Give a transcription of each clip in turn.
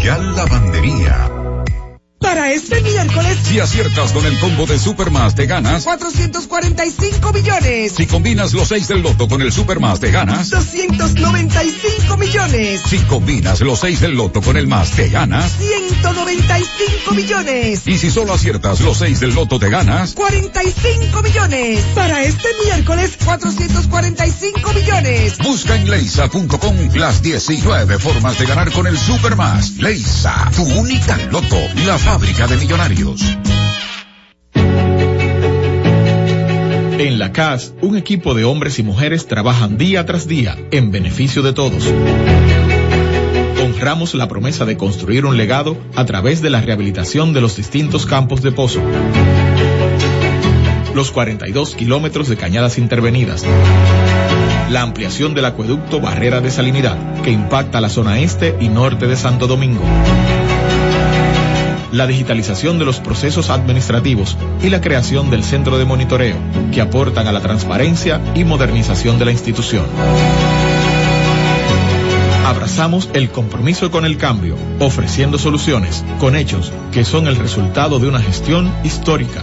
Royal Lavandería para este miércoles. Si aciertas con el combo de Supermas, te ganas 445 millones. Si combinas los 6 del loto con el Supermas, te ganas 295 millones. Si combinas los 6 del loto con el más, te ganas 195 millones. Y si solo aciertas los 6 del loto, te ganas 45 millones. Para este miércoles, 445 millones. Busca en leisa.com las 19 formas de ganar con el Supermas. Leisa, tu única loto. La fábrica de millonarios. En la CAS, un equipo de hombres y mujeres trabajan día tras día en beneficio de todos. Honramos la promesa de construir un legado a través de la rehabilitación de los distintos campos de pozo. Los 42 kilómetros de cañadas intervenidas. La ampliación del acueducto Barrera de Salinidad, que impacta la zona este y norte de Santo Domingo la digitalización de los procesos administrativos y la creación del centro de monitoreo, que aportan a la transparencia y modernización de la institución. Abrazamos el compromiso con el cambio, ofreciendo soluciones con hechos que son el resultado de una gestión histórica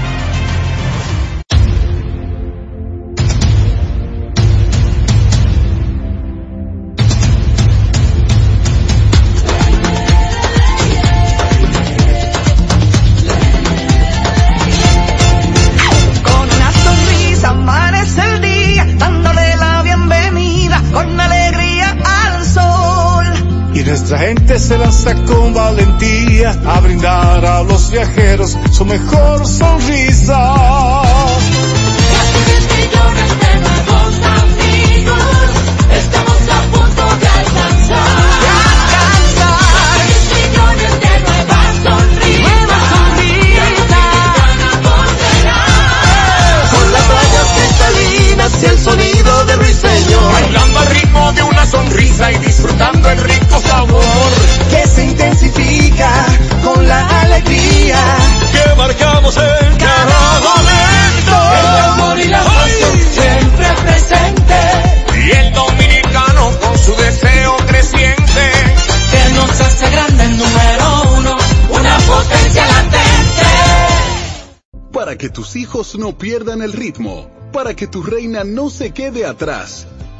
se lanza con valentía a brindar a los viajeros su mejor sonrisa. Casi 10 millones de nuevos amigos, estamos a punto de alcanzar. De alcanzar. 10 millones de nuevas sonrisas. Nuevas sonrisas. Con las playas cristalinas y el sonido de ruiseñor. Bailando al ritmo de una sonrisa y disfrutando el ritmo con la alegría. Que marcamos en cada momento. El amor y la pasión siempre presente. Y el dominicano con su deseo creciente. Que nos hace grande el número uno, una potencia latente. Para que tus hijos no pierdan el ritmo, para que tu reina no se quede atrás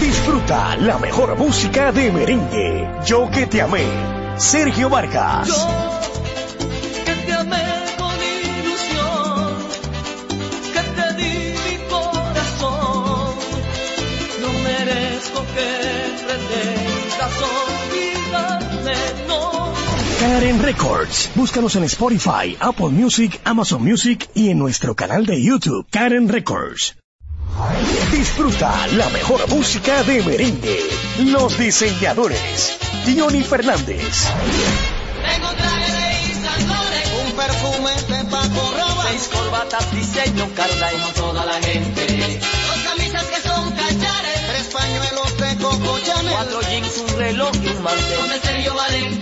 Disfruta la mejor música de merengue. Yo que te amé. Sergio Vargas. que te amé con ilusión, que te di mi corazón. No merezco que pretendas olvidarme, no. Karen Records. Búscanos en Spotify, Apple Music, Amazon Music y en nuestro canal de YouTube, Karen Records. Disfruta la mejor música de merengue. Los diseñadores. Johnny Fernández. Tengo un traje de un perfume de Paco Rabanne, seis corbatas diseño Carla como toda la gente, dos camisas que son cachares, tres pañuelos de Coco Chanel, cuatro jeans, un reloj y un mantel, con el Sergio Valente,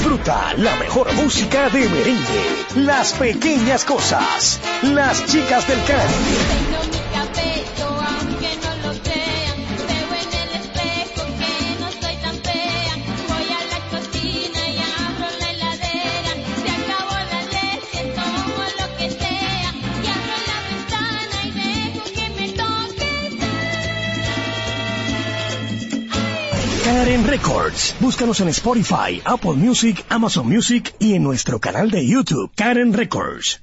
Disfruta la mejor música de merengue. Las pequeñas cosas. Las chicas del Caribe. Records. Búscanos en Spotify, Apple Music, Amazon Music y en nuestro canal de YouTube, Karen Records.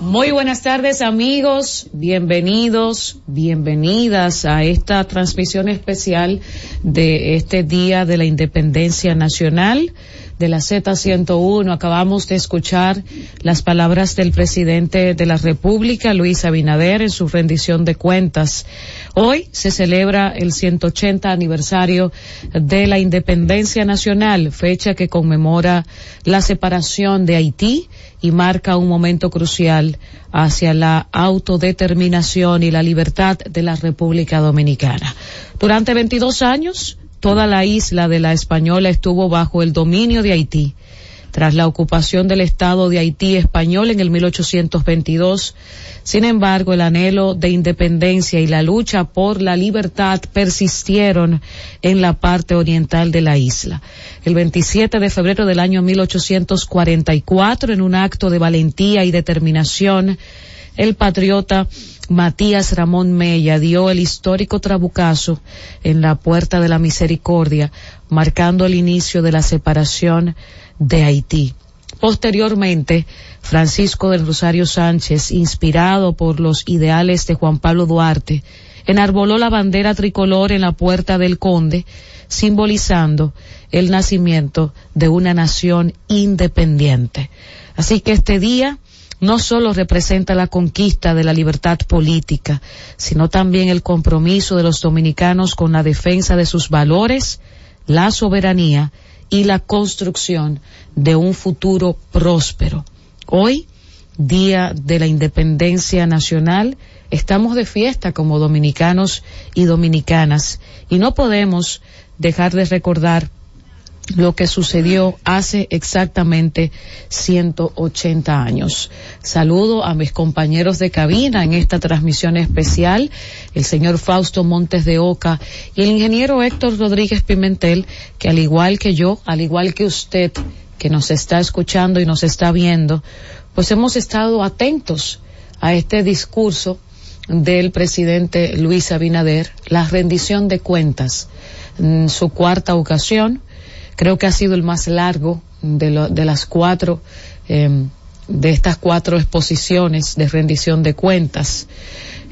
Muy buenas tardes amigos, bienvenidos, bienvenidas a esta transmisión especial de este Día de la Independencia Nacional de la Z101. Acabamos de escuchar las palabras del presidente de la República, Luis Abinader, en su rendición de cuentas. Hoy se celebra el 180 aniversario de la independencia nacional, fecha que conmemora la separación de Haití y marca un momento crucial hacia la autodeterminación y la libertad de la República Dominicana. Durante 22 años, toda la isla de la Española estuvo bajo el dominio de Haití. Tras la ocupación del Estado de Haití español en el 1822, sin embargo, el anhelo de independencia y la lucha por la libertad persistieron en la parte oriental de la isla. El 27 de febrero del año 1844, en un acto de valentía y determinación, el patriota Matías Ramón Mella dio el histórico trabucazo en la Puerta de la Misericordia, marcando el inicio de la separación de Haití. Posteriormente, Francisco del Rosario Sánchez, inspirado por los ideales de Juan Pablo Duarte, enarboló la bandera tricolor en la Puerta del Conde, simbolizando el nacimiento de una nación independiente. Así que este día no solo representa la conquista de la libertad política, sino también el compromiso de los dominicanos con la defensa de sus valores, la soberanía y la construcción de un futuro próspero. Hoy, Día de la Independencia Nacional, estamos de fiesta como dominicanos y dominicanas y no podemos dejar de recordar lo que sucedió hace exactamente 180 años. Saludo a mis compañeros de cabina en esta transmisión especial, el señor Fausto Montes de Oca y el ingeniero Héctor Rodríguez Pimentel, que al igual que yo, al igual que usted, que nos está escuchando y nos está viendo, pues hemos estado atentos a este discurso del presidente Luis Abinader, la rendición de cuentas, en su cuarta ocasión, creo que ha sido el más largo de, lo, de las cuatro, eh, de estas cuatro exposiciones de rendición de cuentas.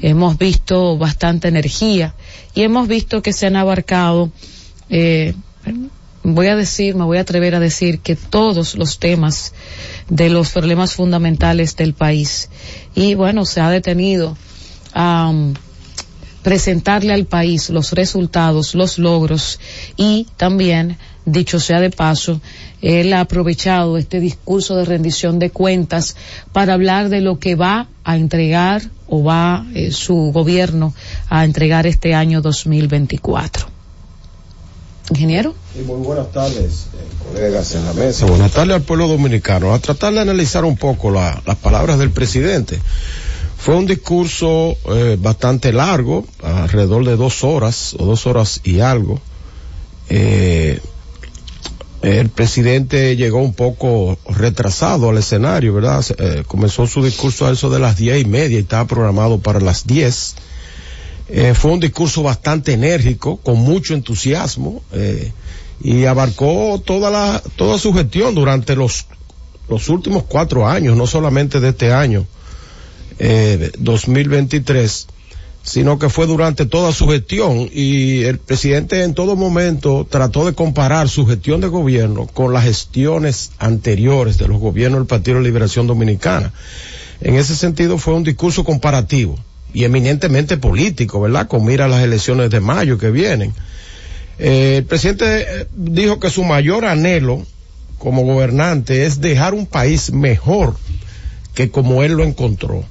Hemos visto bastante energía y hemos visto que se han abarcado, eh, voy a decir, me voy a atrever a decir que todos los temas de los problemas fundamentales del país. Y bueno, se ha detenido a um, presentarle al país los resultados, los logros y también dicho sea de paso, él ha aprovechado este discurso de rendición de cuentas para hablar de lo que va a entregar o va eh, su gobierno a entregar este año 2024. Ingeniero. Sí, muy buenas tardes, eh, colegas en la mesa. Buenas tardes al pueblo dominicano. A tratar de analizar un poco la, las palabras del presidente. Fue un discurso eh, bastante largo, alrededor de dos horas o dos horas y algo. Eh, el presidente llegó un poco retrasado al escenario, ¿verdad? Eh, comenzó su discurso a eso de las diez y media y estaba programado para las diez. Eh, fue un discurso bastante enérgico, con mucho entusiasmo, eh, y abarcó toda la, toda su gestión durante los, los últimos cuatro años, no solamente de este año, eh, 2023 sino que fue durante toda su gestión y el presidente en todo momento trató de comparar su gestión de gobierno con las gestiones anteriores de los gobiernos del Partido de Liberación Dominicana. En ese sentido fue un discurso comparativo y eminentemente político, ¿verdad? Con mira a las elecciones de mayo que vienen. Eh, el presidente dijo que su mayor anhelo como gobernante es dejar un país mejor que como él lo encontró.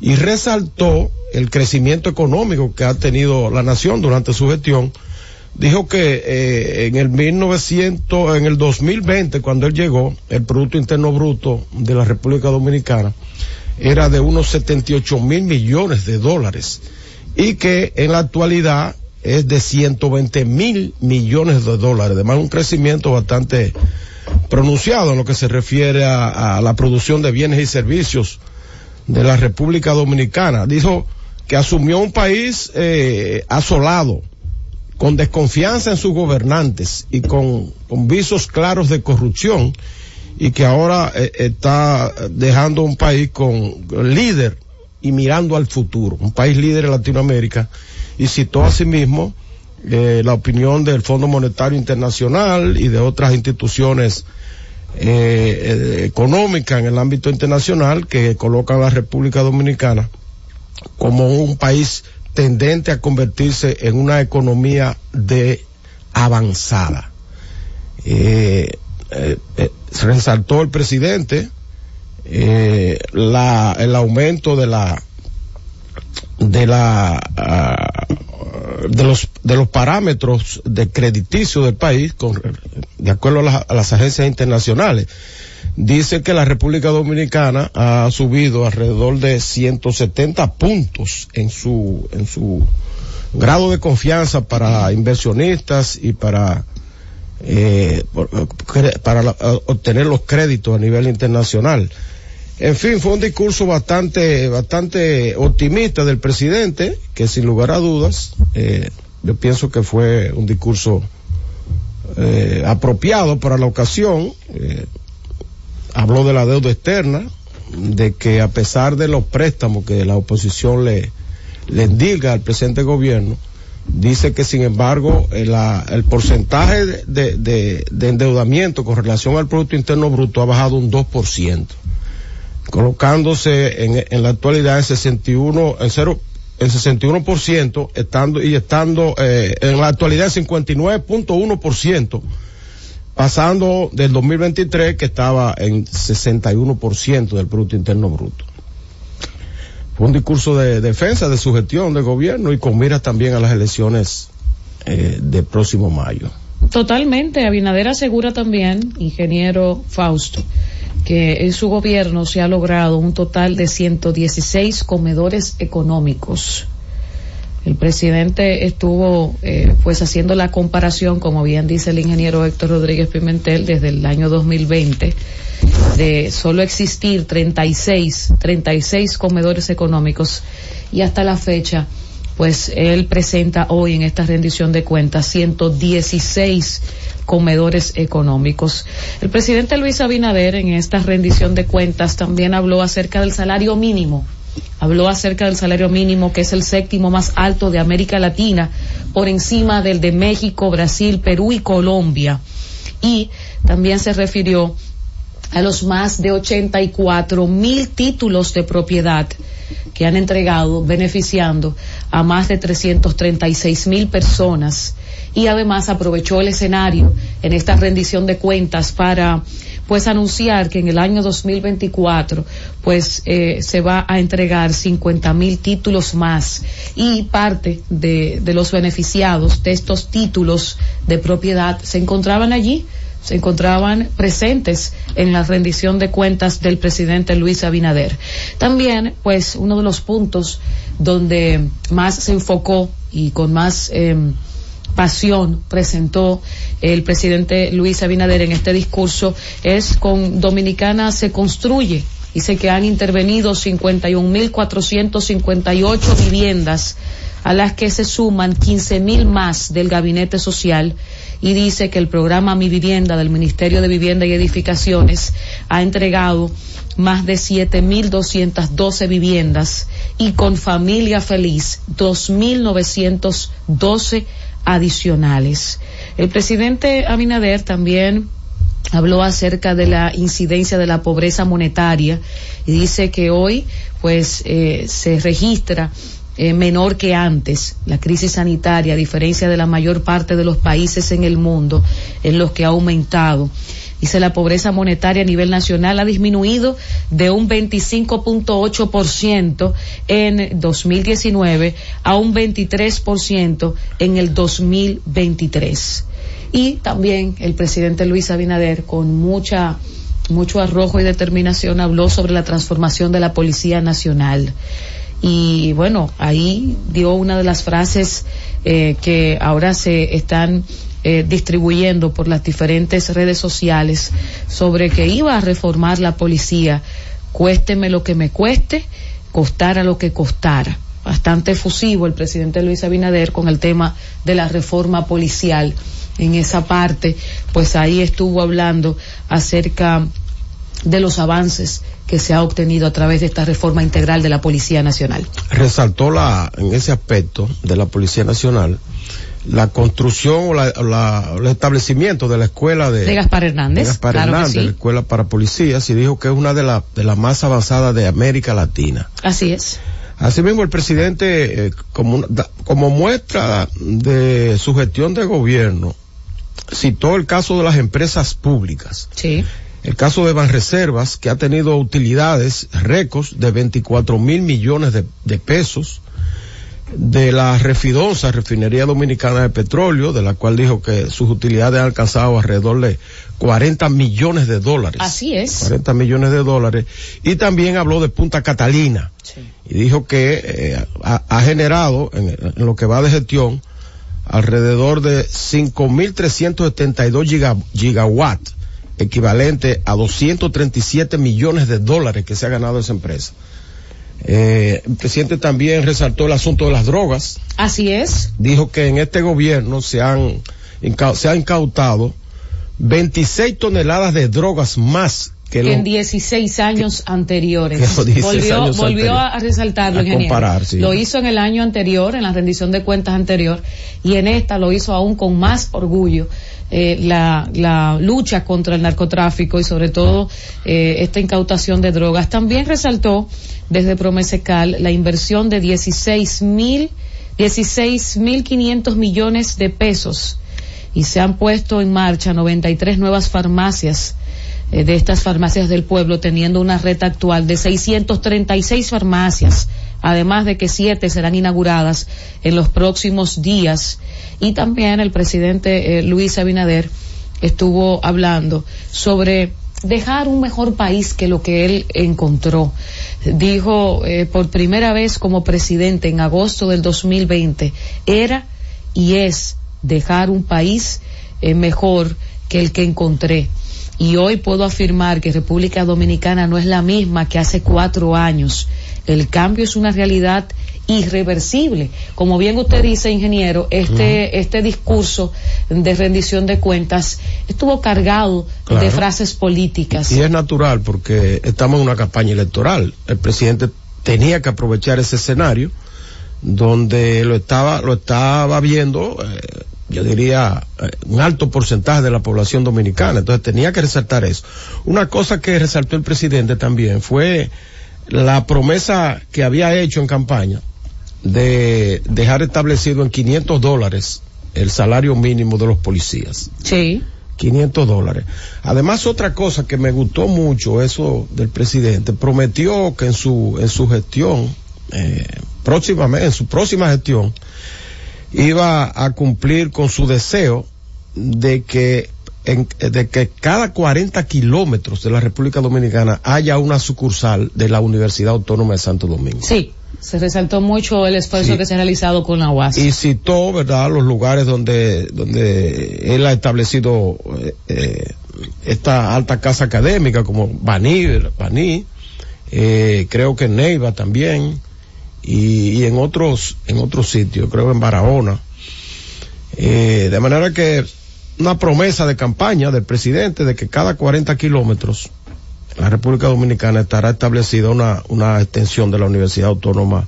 Y resaltó el crecimiento económico que ha tenido la nación durante su gestión, dijo que eh, en el 1900, en el 2020, cuando él llegó, el Producto Interno Bruto de la República Dominicana era de unos 78 mil millones de dólares y que en la actualidad es de 120 mil millones de dólares, además un crecimiento bastante pronunciado en lo que se refiere a, a la producción de bienes y servicios de la República Dominicana. Dijo que asumió un país eh, asolado, con desconfianza en sus gobernantes y con, visos claros de corrupción y que ahora eh, está dejando un país con líder y mirando al futuro, un país líder en Latinoamérica y citó asimismo eh, la opinión del Fondo Monetario Internacional y de otras instituciones eh, económica en el ámbito internacional que colocan a la República Dominicana como un país tendente a convertirse en una economía de avanzada. Eh, eh, eh, resaltó el presidente eh, el aumento de la de la ah, de los de los parámetros de crediticio del país de acuerdo a las agencias internacionales dice que la República Dominicana ha subido alrededor de 170 puntos en su en su grado de confianza para inversionistas y para eh, para la- obtener los créditos a nivel internacional. En fin, fue un discurso bastante, bastante optimista del presidente, que sin lugar a dudas, eh, yo pienso que fue un discurso eh, apropiado para la ocasión. Eh, habló de la deuda externa, de que a pesar de los préstamos que la oposición le, le al presente gobierno, dice que sin embargo eh, la- el porcentaje de, de- de- de endeudamiento con relación al Producto Interno Bruto ha bajado un 2%, colocándose en, en la actualidad en 61, en cero, en 61%, estando, y estando eh, en la actualidad en 59.1%, pasando del 2023 que estaba en 61% del Producto Interno Bruto. Fue un discurso de defensa de su gestión de gobierno y con miras también a las elecciones eh, de próximo mayo. Totalmente. Abinader asegura también, ingeniero Fausto, que en su gobierno se ha logrado un total de 116 comedores económicos. El presidente estuvo eh, pues haciendo la comparación, como bien dice el ingeniero Héctor Rodríguez Pimentel, desde el año 2020, de solo existir 36, 36 comedores económicos y hasta la fecha, pues él presenta hoy en esta rendición de cuentas 116 comedores económicos. El presidente Luis Abinader en esta rendición de cuentas también habló acerca del salario mínimo. Habló acerca del salario mínimo, que es el séptimo más alto de América Latina, por encima del de México, Brasil, Perú y Colombia. Y también se refirió a los más de 84 mil títulos de propiedad que han entregado, beneficiando a más de 336 mil personas. Y además aprovechó el escenario en esta rendición de cuentas para pues anunciar que en el año 2024 pues eh, se va a entregar 50 mil títulos más y parte de, de los beneficiados de estos títulos de propiedad se encontraban allí se encontraban presentes en la rendición de cuentas del presidente Luis Abinader. También, pues, uno de los puntos donde más se enfocó y con más eh, pasión presentó el presidente Luis Abinader en este discurso es con Dominicana se construye. Dice que han intervenido 51.458 viviendas a las que se suman 15.000 más del gabinete social y dice que el programa Mi Vivienda del Ministerio de Vivienda y Edificaciones ha entregado más de 7.212 viviendas y con familia feliz 2.912 adicionales. El presidente Abinader también habló acerca de la incidencia de la pobreza monetaria y dice que hoy pues eh, se registra eh, menor que antes la crisis sanitaria a diferencia de la mayor parte de los países en el mundo en los que ha aumentado Dice la pobreza monetaria a nivel nacional ha disminuido de un 25.8% en 2019 a un 23% en el 2023. Y también el presidente Luis Abinader con mucha mucho arrojo y determinación habló sobre la transformación de la Policía Nacional. Y bueno, ahí dio una de las frases eh, que ahora se están eh, distribuyendo por las diferentes redes sociales sobre que iba a reformar la policía, cuésteme lo que me cueste, costara lo que costara. Bastante efusivo el presidente Luis Abinader con el tema de la reforma policial. En esa parte, pues ahí estuvo hablando acerca de los avances que se ha obtenido a través de esta reforma integral de la Policía Nacional. Resaltó la, en ese aspecto de la Policía Nacional la construcción o la, la- el establecimiento de la escuela de, De Gaspar Hernández, de Gaspar claro Hernández, sí. la escuela para policías, y dijo que es una de, la- de las más avanzadas de América Latina. Así es. Asimismo, el presidente, eh, como, da- como muestra de su gestión de gobierno, citó el caso de las empresas públicas. Sí. El caso de Banreservas, que ha tenido utilidades récords de 24 mil millones de, de pesos, de la Refidonza, Refinería Dominicana de Petróleo, de la cual dijo que sus utilidades han alcanzado alrededor de 40 millones de dólares. Así es. 40 millones de dólares. Y también habló de Punta Catalina. Y dijo que eh, ha, ha generado, en, en lo que va de gestión, alrededor de 5.372 giga, gigawatts, equivalente a 237 millones de dólares que se ha ganado esa empresa. Eh, el presidente también resaltó el asunto de las drogas. Así es. Dijo que en este gobierno se han, se han incautado 26 toneladas de drogas más que en lo, 16 años anteriores. que los 16 volvió años volvió anteriores. a resaltarlo, A ingeniero. comparar, sí. Lo hizo en el año anterior, en la rendición de cuentas anterior, y en esta lo hizo aún con más orgullo. eh, la, la lucha contra el narcotráfico y sobre todo eh, esta incautación de drogas. También resaltó desde Promesecal la inversión de 16 mil, 16 mil 500 millones de pesos y se han puesto en marcha 93 nuevas farmacias eh, de estas farmacias del pueblo, teniendo una red actual de 636 farmacias, además de que siete serán inauguradas en los próximos días. Y también el presidente eh, Luis Abinader estuvo hablando sobre dejar un mejor país que lo que él encontró. Dijo eh, por primera vez como presidente en agosto del 2020, era y es dejar un país mejor que el que encontré. Y hoy puedo afirmar que República Dominicana no es la misma que hace cuatro años. El cambio es una realidad irreversible. Como bien usted dice, ingeniero, este, este discurso de rendición de cuentas estuvo cargado de frases políticas. Y es natural porque estamos en una campaña electoral. El presidente tenía que aprovechar ese escenario donde lo estaba, lo estaba viendo, eh, yo diría, eh, un alto porcentaje de la población dominicana. Entonces tenía que resaltar eso. Una cosa que resaltó el presidente también fue la promesa que había hecho en campaña de dejar establecido en 500 dólares el salario mínimo de los policías. Sí. 500 dólares. Además, otra cosa que me gustó mucho, eso del presidente, prometió que en su, en su gestión, eh, próximamente, en su próxima gestión, iba a cumplir con su deseo de que en- de que cada 40 kilómetros de la República Dominicana haya una sucursal de la Universidad Autónoma de Santo Domingo. Sí, se resaltó mucho el esfuerzo Sí. que se ha realizado con la UAS. y citó, ¿verdad?, los lugares donde, donde él ha establecido eh, eh, esta alta casa académica, como Baní, Baní eh, creo que Neiva también, y, y en otros, en otros sitios, creo en Barahona. Eh, de manera que una promesa de campaña del presidente de que cada 40 kilómetros la República Dominicana estará establecida una, una extensión de la Universidad Autónoma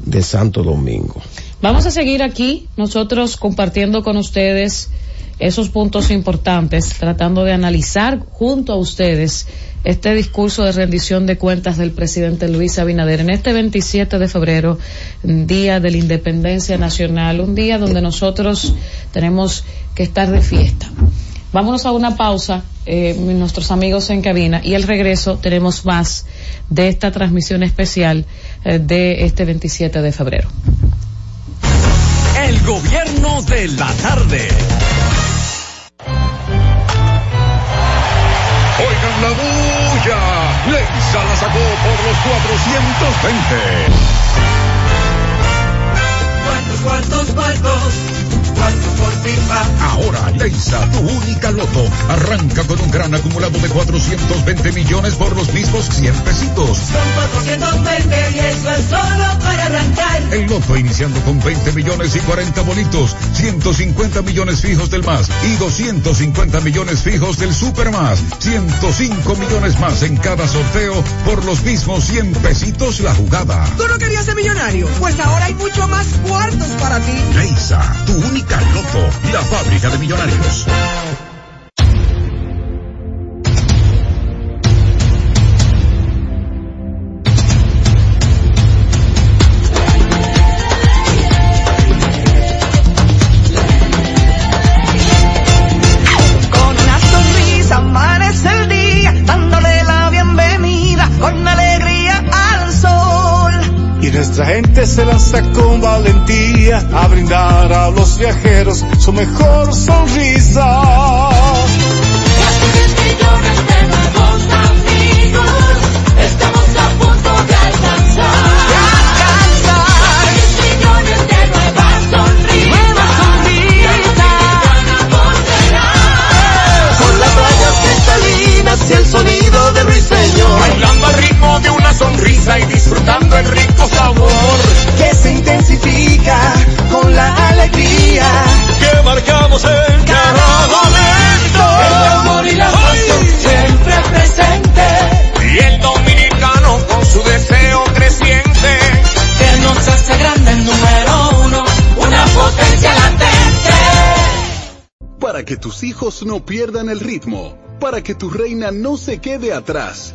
de Santo Domingo. Vamos a seguir aquí, nosotros compartiendo con ustedes esos puntos importantes, tratando de analizar junto a ustedes este discurso de rendición de cuentas del presidente Luis Abinader en este 27 de febrero, Día de la Independencia Nacional, un día donde nosotros tenemos que estar de fiesta. Vámonos a una pausa, eh, nuestros amigos en cabina, y al regreso tenemos más de esta transmisión especial eh, de este 27 de febrero. El gobierno de la tarde. La bulla. Leisa la sacó por los 420. Cuartos, cuartos, cuartos. Ahora, Leisa, tu única loto, arranca con un gran acumulado de 420 millones por los mismos 100 pesitos. Son 420 y eso es solo para arrancar. El loto iniciando con 20 millones y 40 bolitos, 150 millones fijos del más y 250 millones fijos del super más, 105 millones más en cada sorteo por los mismos 100 pesitos la jugada. ¿Tú no querías ser millonario? Pues ahora hay mucho más cuartos para ti. Leisa, tu única loto, la fábrica de millonarios. Nuestra gente se lanza con valentía a brindar a los viajeros su mejor sonrisa. Casi 10 millones de nuevos amigos, estamos a punto de alcanzar. alcanzar. 10 millones de nuevas sonrisas. Nuevas sonrisas. Con las playas cristalinas y el sonido de ruiseñor. Bailando al ritmo de una sonrisa y disfrutando el rico sabor. Que se intensifica con la alegría. Que marcamos en cada momento. El amor y la pasión siempre presente. Y el dominicano con su deseo creciente. Que nos hace grande el número uno, una potencia latente. Para que tus hijos no pierdan el ritmo, para que tu reina no se quede atrás,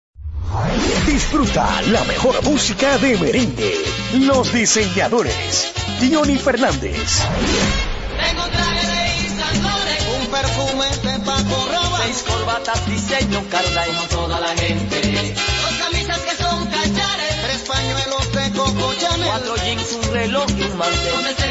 Disfruta la mejor música de merengue. Los diseñadores. Johnny Fernández. Tengo un traje un perfume de Paco Roba, seis corbatas diseño Carla como toda la gente. Dos camisas que son cachares, tres pañuelos de Coco Chanel, cuatro jeans, un reloj y un mantel.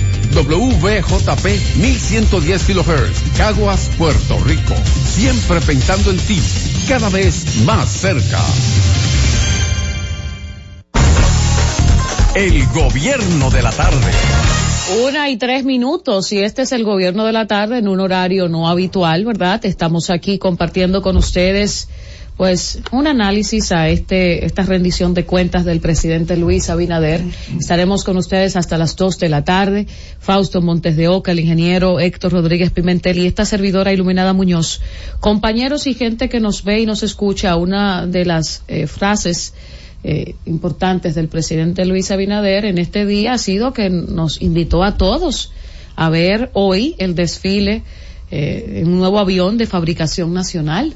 WVJP 1110 kHz, Caguas, Puerto Rico. Siempre pensando en ti, cada vez más cerca. El gobierno de la tarde. Una y tres minutos y este es el gobierno de la tarde en un horario no habitual, ¿verdad? Estamos aquí compartiendo con ustedes pues un análisis a este esta rendición de cuentas del presidente Luis Abinader. Estaremos con ustedes hasta las dos de la tarde. Fausto Montes de Oca, el ingeniero Héctor Rodríguez Pimentel y esta servidora Iluminada Muñoz. Compañeros y gente que nos ve y nos escucha, una de las eh, frases eh, importantes del presidente Luis Abinader en este día ha sido que nos invitó a todos a ver hoy el desfile eh, en un nuevo avión de fabricación nacional,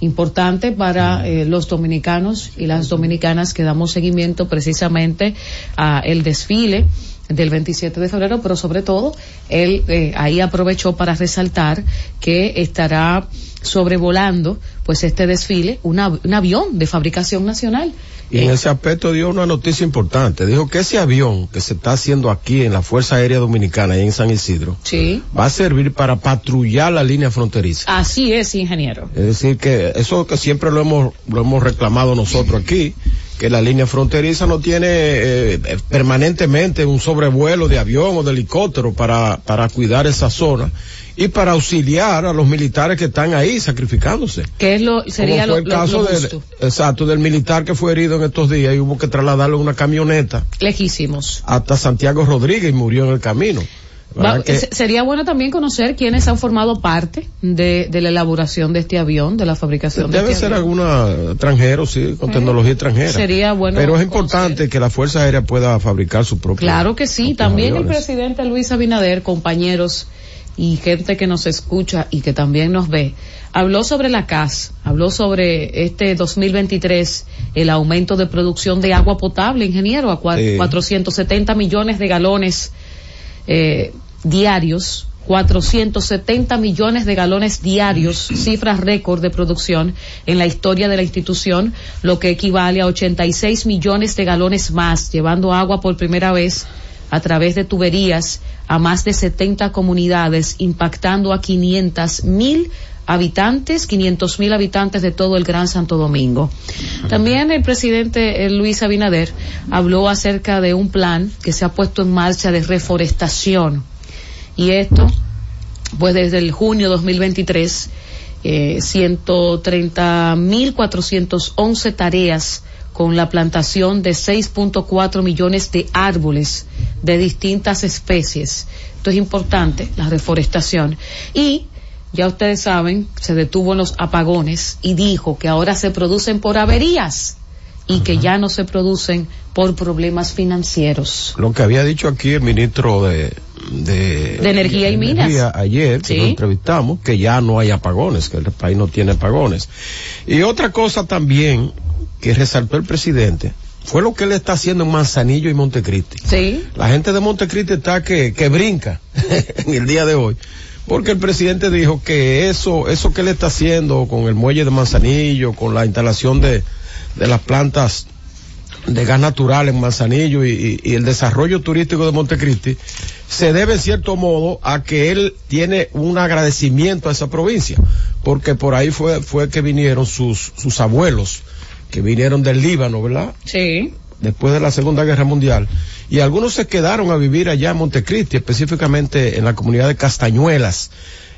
importante para eh, los dominicanos y las dominicanas que damos seguimiento precisamente a el desfile del 27 de febrero, pero sobre todo él eh, ahí aprovechó para resaltar que estará sobrevolando pues este desfile una- un avión de fabricación nacional. Y en ese aspecto dio una noticia importante. Dijo que ese avión que se está haciendo aquí en la Fuerza Aérea Dominicana, ahí en San Isidro, Sí, va a servir para patrullar la línea fronteriza. así es, ingeniero. Es decir, que eso que siempre lo hemos, lo hemos reclamado nosotros aquí, que la línea fronteriza no tiene eh, permanentemente un sobrevuelo de avión o de helicóptero para, para cuidar esa zona y para auxiliar a los militares que están ahí sacrificándose. Que es lo, sería Como lo, el lo- caso lo del, exacto, del militar que fue herido en estos días y hubo que trasladarlo en una camioneta Lejísimos. hasta Santiago Rodríguez y murió en el camino. Va- ¿Verdad que- se- sería bueno también conocer quiénes han formado parte de, de la elaboración de este avión, de la fabricación de Debe este ser avión. alguna extranjero, sí, con tecnología extranjera. Sería bueno Pero es importante que la Fuerza Aérea pueda fabricar su propio. Claro que sí, también el presidente Luis Abinader, compañeros y gente que nos escucha y que también nos ve, habló sobre la CAS, habló sobre este 2023, el aumento de producción de agua potable, ingeniero, a Sí. 470 millones de galones eh, diarios. 470 millones de galones diarios, cifra récord de producción en la historia de la institución, lo que equivale a 86 millones de galones más, llevando agua por primera vez a través de tuberías a más de 70 comunidades, impactando a 500 mil habitantes, 500 mil habitantes de todo el Gran Santo Domingo. También el presidente eh, Luis Abinader habló acerca de un plan que se ha puesto en marcha de reforestación. Y esto, pues desde el junio 2023, eh, 130.411 tareas con la plantación de 6.4 millones de árboles de distintas especies. Esto es importante, la reforestación. Y ya ustedes saben, se detuvo en los apagones y dijo que ahora se producen por averías y que ya no se producen por problemas financieros. Lo que había dicho aquí el ministro de, de, De Energía y Minas. Energía ayer, que lo entrevistamos, que ya no hay apagones, que el país no tiene apagones. Y otra cosa también que resaltó el presidente fue lo que él está haciendo en Manzanillo y Montecristi. Sí. La gente de Montecristi está que, que brinca en el día de hoy. Porque el presidente dijo que eso, eso que él está haciendo con el muelle de Manzanillo, con la instalación de, de las plantas de gas natural en Manzanillo y, y- y el desarrollo turístico de Montecristi, se debe en cierto modo a que él tiene un agradecimiento a esa provincia, porque por ahí fue, fue que vinieron sus, sus abuelos, que vinieron del Líbano, ¿verdad? Sí. después de la Segunda Guerra Mundial, y algunos se quedaron a vivir allá en Montecristi, específicamente en la comunidad de Castañuelas.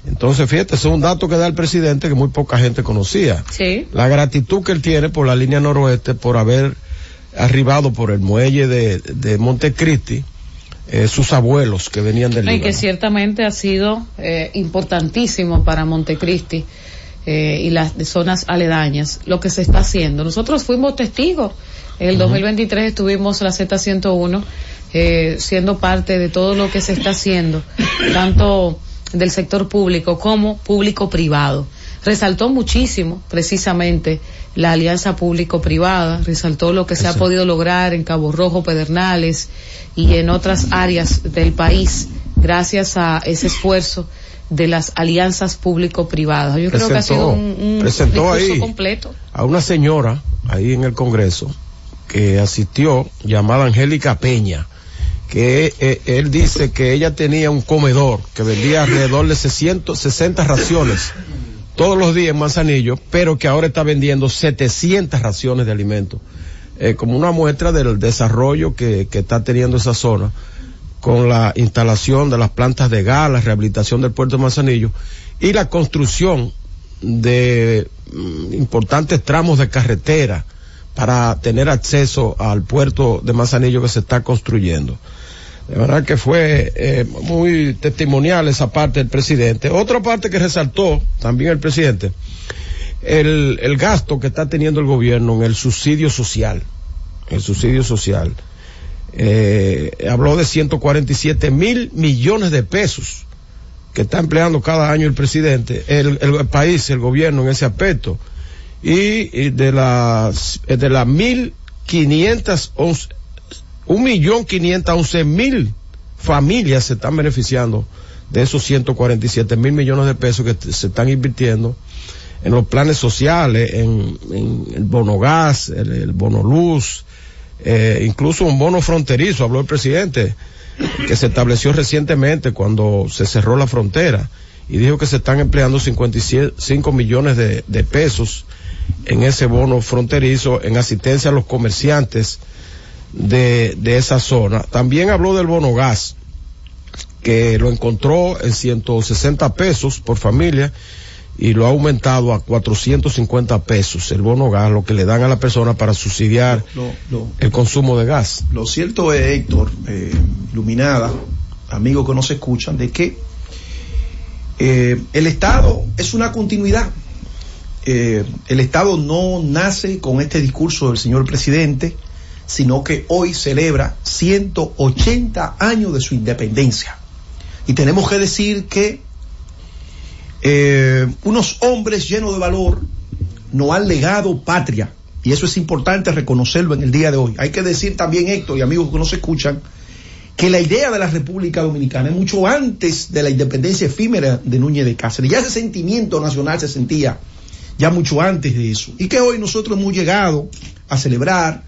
Entonces, fíjate, es un dato que da el presidente que muy poca gente conocía. Sí. La gratitud que él tiene por la línea noroeste, por haber arribado por el muelle de, de Montecristi, eh, sus abuelos que venían del No, y Líbano. que ciertamente ha sido eh, importantísimo para Montecristi eh, y las zonas aledañas lo que se está haciendo. Nosotros fuimos testigos. En el 2023 estuvimos la Z101 eh, siendo parte de todo lo que se está haciendo, tanto del sector público como público-privado. Resaltó muchísimo, precisamente, la alianza público-privada, resaltó lo que se ha podido lograr en Cabo Rojo, Pedernales y en otras áreas del país, gracias a ese esfuerzo de las alianzas público-privadas. Yo creo que ha sido un, un presentó discurso ahí completo. a una señora ahí en el Congreso que asistió, llamada Angélica Peña, que eh, él dice que ella tenía un comedor que vendía alrededor de 660 raciones todos los días en Manzanillo, pero que ahora está vendiendo 700 raciones de alimentos, eh, como una muestra del desarrollo que, que está teniendo esa zona con la instalación de las plantas de gas, la rehabilitación del puerto de Manzanillo y la construcción de mm, importantes tramos de carretera para tener acceso al puerto de Manzanillo que se está construyendo. De verdad que fue eh, muy testimonial esa parte del presidente. Otra parte que resaltó también el presidente, el, el gasto que está teniendo el gobierno en el subsidio social. El subsidio social. Eh, habló de 147 mil millones de pesos que está empleando cada año el presidente, el, el país, el gobierno en ese aspecto. Y, de las, de las mil quinientas un millón quinientas once mil familias se están beneficiando de esos 147 mil millones de pesos que se están invirtiendo en los planes sociales, en, en el bono gas, el, el bono luz, eh, incluso un bono fronterizo, habló el presidente, que se estableció recientemente cuando se cerró la frontera y dijo que se están empleando 55 millones de, pesos en ese bono fronterizo en asistencia a los comerciantes de esa zona. También habló del bono gas, que lo encontró en 160 pesos por familia y lo ha aumentado a 450 pesos el bono gas, lo que le dan a la persona para subsidiar Lo- lo- el consumo de gas. Lo cierto es, Héctor, eh, iluminada, amigos que nos escuchan, de que eh, el Estado es una continuidad. Eh, el Estado no nace con este discurso del señor presidente, sino que hoy celebra 180 años de su independencia. Y tenemos que decir que eh, unos hombres llenos de valor nos han legado patria. Y eso es importante reconocerlo en el día de hoy. Hay que decir también, Héctor y amigos que nos escuchan, que la idea de la República Dominicana es mucho antes de la independencia efímera de Núñez de Cáceres. Ya ese sentimiento nacional se sentía ya mucho antes de eso. Y que hoy nosotros hemos llegado a celebrar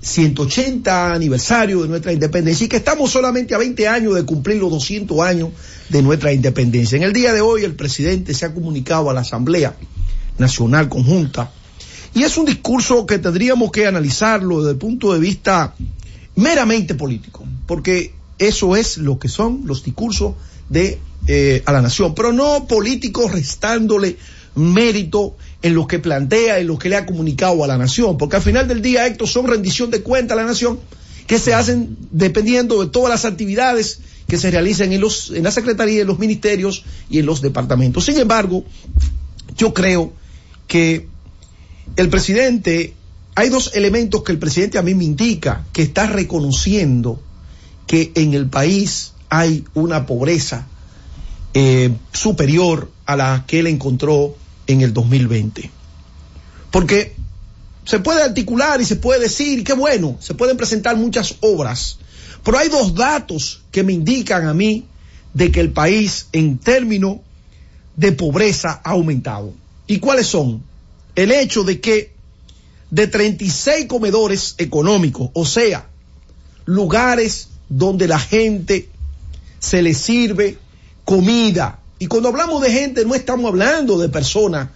180 aniversario de nuestra independencia y que estamos solamente a 20 años de cumplir los 200 años de nuestra independencia. En el día de hoy el presidente se ha comunicado a la Asamblea Nacional Conjunta y es un discurso que tendríamos que analizarlo desde el punto de vista meramente político, porque eso es lo que son los discursos de eh, a la nación, pero no políticos restándole mérito en lo que plantea, en lo que le ha comunicado a la nación, porque al final del día, Héctor, son rendición de cuenta a la nación que se hacen dependiendo de todas las actividades que se realicen en, los, en la Secretaría, en los ministerios y en los departamentos. Sin embargo, yo creo que el presidente, hay dos elementos que el presidente a mí me indica que está reconociendo que en el país hay una pobreza eh, superior a la que él encontró en el 2020. Porque se puede articular y se puede decir, qué bueno, se pueden presentar muchas obras, pero hay dos datos que me indican a mí de que el país en términos de pobreza ha aumentado. ¿Y cuáles son? El hecho de que de 36 comedores económicos, o sea, lugares donde la gente se le sirve comida. Y cuando hablamos de gente no estamos hablando de personas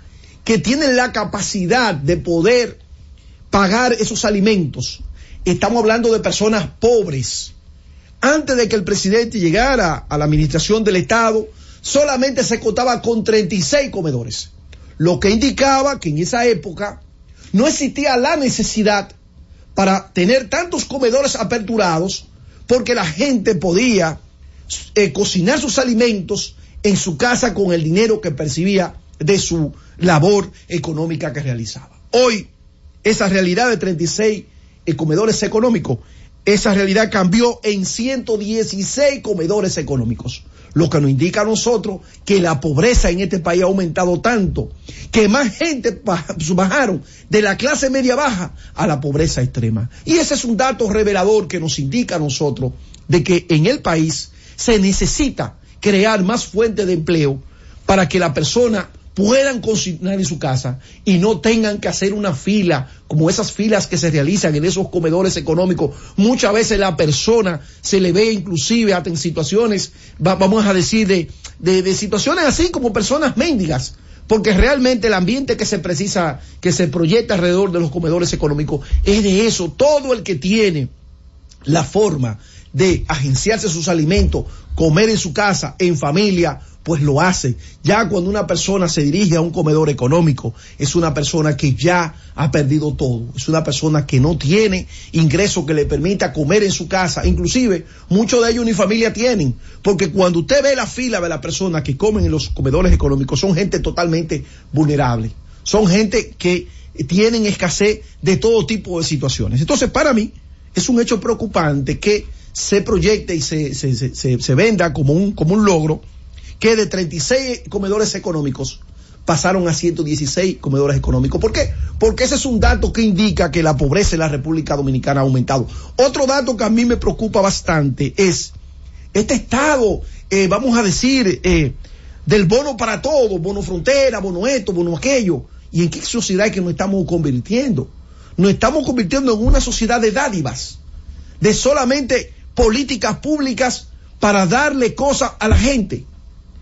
que tienen la capacidad de poder pagar esos alimentos. Estamos hablando de personas pobres. Antes de que el presidente llegara a la administración del Estado, solamente se contaba con 36 comedores. Lo que indicaba que en esa época no existía la necesidad para tener tantos comedores aperturados porque la gente podía eh, cocinar sus alimentos en su casa con el dinero que percibía de su labor económica que realizaba. Hoy, esa realidad de 36 eh, comedores económicos, esa realidad cambió en 116 comedores económicos, lo que nos indica a nosotros que la pobreza en este país ha aumentado tanto, que más gente bajaron de la clase media baja a la pobreza extrema. Y ese es un dato revelador que nos indica a nosotros de que en el país se necesita crear más fuentes de empleo para que la persona puedan cocinar en su casa y no tengan que hacer una fila como esas filas que se realizan en esos comedores económicos. Muchas veces la persona se le ve inclusive hasta en situaciones, va- vamos a decir, de, de, de situaciones así como personas mendigas. Porque realmente el ambiente que se precisa, que se proyecta alrededor de los comedores económicos es de eso. Todo el que tiene la forma de agenciarse sus alimentos, comer en su casa, en familia, pues lo hace. Ya cuando una persona se dirige a un comedor económico, es una persona que ya ha perdido todo. Es una persona que no tiene ingreso que le permita comer en su casa. Inclusive, muchos de ellos ni familia tienen. Porque cuando usted ve la fila de las personas que comen en los comedores económicos, son gente totalmente vulnerable. Son gente que tienen escasez de todo tipo de situaciones. Entonces, para mí, es un hecho preocupante que se proyecte y se, se, se, venda como un, como un logro que de 36 comedores económicos pasaron a 116 comedores económicos. ¿Por qué? Porque ese es un dato que indica que la pobreza en la República Dominicana ha aumentado. Otro dato que a mí me preocupa bastante es este estado, eh, vamos a decir, eh, del bono para todo, bono frontera, bono esto, bono aquello. ¿Y en qué sociedad es que nos estamos convirtiendo? Nos estamos convirtiendo en una sociedad de dádivas, de solamente políticas públicas para darle cosas a la gente.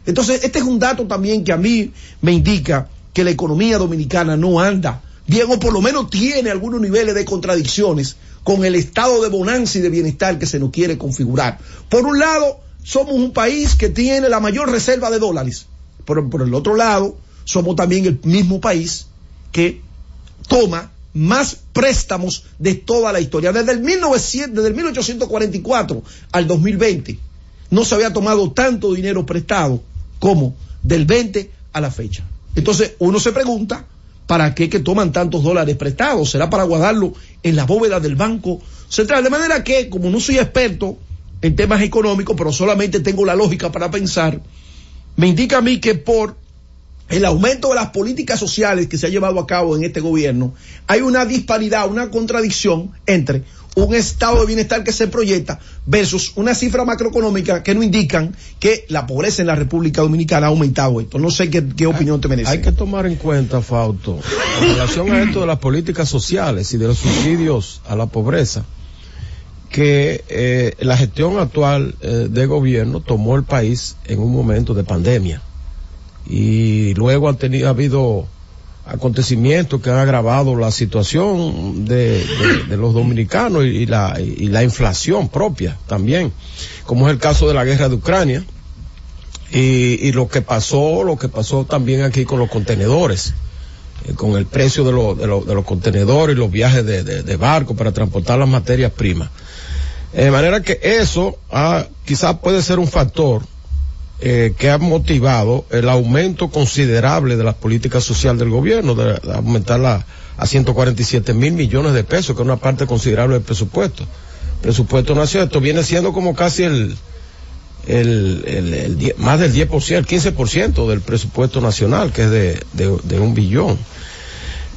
Entonces, este es un dato también que a mí me indica que la economía dominicana no anda bien o por lo menos tiene algunos niveles de contradicciones con el estado de bonanza y de bienestar que se nos quiere configurar. Por un lado, somos un país que tiene la mayor reserva de dólares. Pero por el otro lado, somos también el mismo país que toma más préstamos de toda la historia. Desde el, 1900, desde el 1844 al 2020 no se había tomado tanto dinero prestado como del 20 a la fecha. Entonces uno se pregunta, ¿para qué que toman tantos dólares prestados? ¿Será para guardarlo en la bóveda del Banco Central? De manera que, como no soy experto en temas económicos, pero solamente tengo la lógica para pensar, me indica a mí que por el aumento de las políticas sociales que se ha llevado a cabo en este gobierno, hay una disparidad, una contradicción entre un estado de bienestar que se proyecta versus una cifra macroeconómica que no indican que la pobreza en la República Dominicana ha aumentado esto. No sé qué, opinión te merece. Hay que tomar en cuenta, Fausto, en relación a esto de las políticas sociales y de los subsidios a la pobreza, que eh, la gestión actual eh, de gobierno tomó el país en un momento de pandemia y luego han tenido ha habido acontecimientos que han agravado la situación de, de- de los dominicanos y, la, y la inflación propia también, como es el caso de la guerra de Ucrania y, y lo que pasó, lo que pasó también aquí con los contenedores, eh, con el precio de, los- de, los- de los contenedores y los viajes de, de, de barco para transportar las materias primas. Eh, De manera que eso ah, quizás puede ser un factor eh, que ha motivado el aumento considerable de las políticas sociales del gobierno, de, de aumentarla a 147 mil millones de pesos, que es una parte considerable del presupuesto. Presupuesto nacional, esto viene siendo como casi el, el, el- el más del 10%, el 15% del presupuesto nacional, que es de, de, de un billón.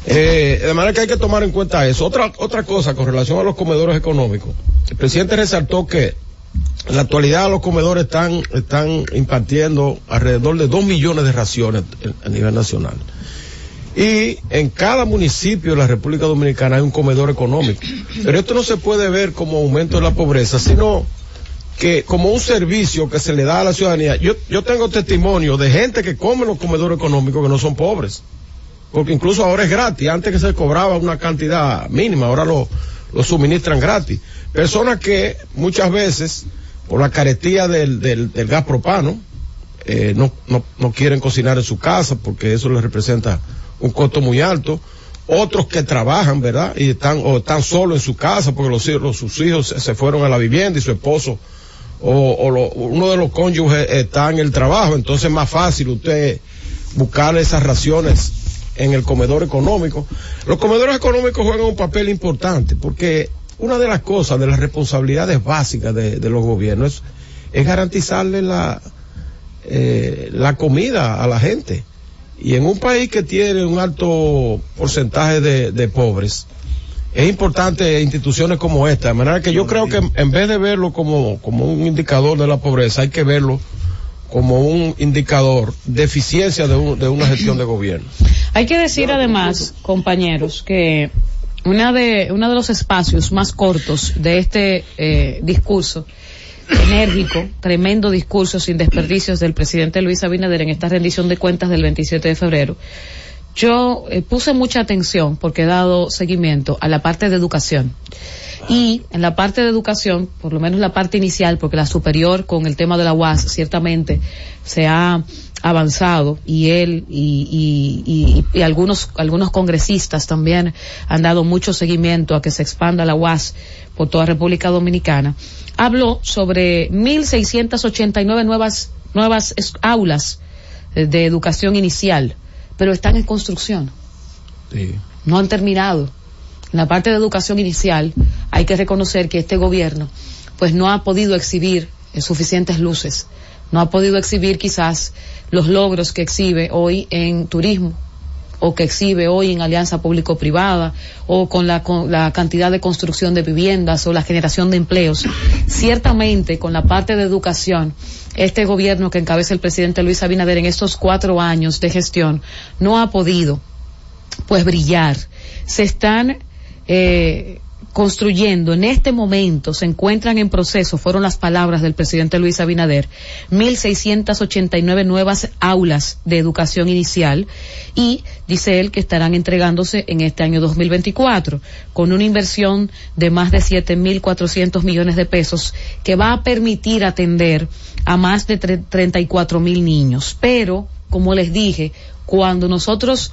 Eh, de manera que hay que tomar en cuenta eso. Otra, otra cosa con relación a los comedores económicos. El presidente resaltó que en la actualidad los comedores están, están impartiendo alrededor de 2 millones de raciones a nivel nacional. Y en cada municipio de la República Dominicana hay un comedor económico. Pero esto no se puede ver como aumento de la pobreza, sino que como un servicio que se le da a la ciudadanía. Yo, yo tengo testimonio de gente que come los comedores económicos que no son pobres. Porque incluso ahora es gratis. Antes que se cobraba una cantidad mínima, ahora lo, lo suministran gratis. Personas que muchas veces, por la carestía del, del, gas propano, eh, no, no, no quieren cocinar en su casa porque eso les representa un costo muy alto. Otros que trabajan, ¿verdad? Y están, o están solos en su casa porque los, sus hijos se- se fueron a la vivienda y su esposo o, o lo- uno de los cónyuges está en el trabajo, entonces es más fácil usted buscar esas raciones en el comedor económico. Los comedores económicos juegan un papel importante porque una de las cosas, de las responsabilidades básicas de, de los gobiernos es, garantizarle la, eh, la comida a la gente. Y en un país que tiene un alto porcentaje de, de pobres, es importante instituciones como esta, de manera que yo creo que en vez de verlo como, como un indicador de la pobreza, hay que verlo como un indicador de eficiencia de, un- de una gestión de gobierno. Hay que decir además, compañeros, que una de, uno de los espacios más cortos de este eh, discurso enérgico, tremendo discurso sin desperdicios del presidente Luis Abinader en esta rendición de cuentas del 27 de febrero, yo eh, puse mucha atención porque he dado seguimiento a la parte de educación. Y en la parte de educación, por lo menos la parte inicial, porque la superior con el tema de la UAS ciertamente se ha avanzado y él y, y- y- y algunos, algunos congresistas también han dado mucho seguimiento a que se expanda la UAS por toda República Dominicana, habló sobre 1.689 nuevas, nuevas aulas eh, de educación inicial, pero están en construcción. No han terminado. En la parte de educación inicial hay que reconocer que este gobierno pues no ha podido exhibir suficientes luces, no ha podido exhibir quizás los logros que exhibe hoy en turismo o que exhibe hoy en alianza público-privada o con la, con la cantidad de construcción de viviendas o la generación de empleos. Ciertamente con la parte de educación, este gobierno que encabeza el presidente Luis Abinader en estos cuatro años de gestión no ha podido pues brillar. Se están eh, construyendo en este momento, se encuentran en proceso, fueron las palabras del presidente Luis Abinader, 1.689 nuevas aulas de educación inicial y dice él que estarán entregándose en este año 2024 con una inversión de más de 7.400 millones de pesos que va a permitir atender a más de tre- 34 mil niños. Pero, como les dije, cuando nosotros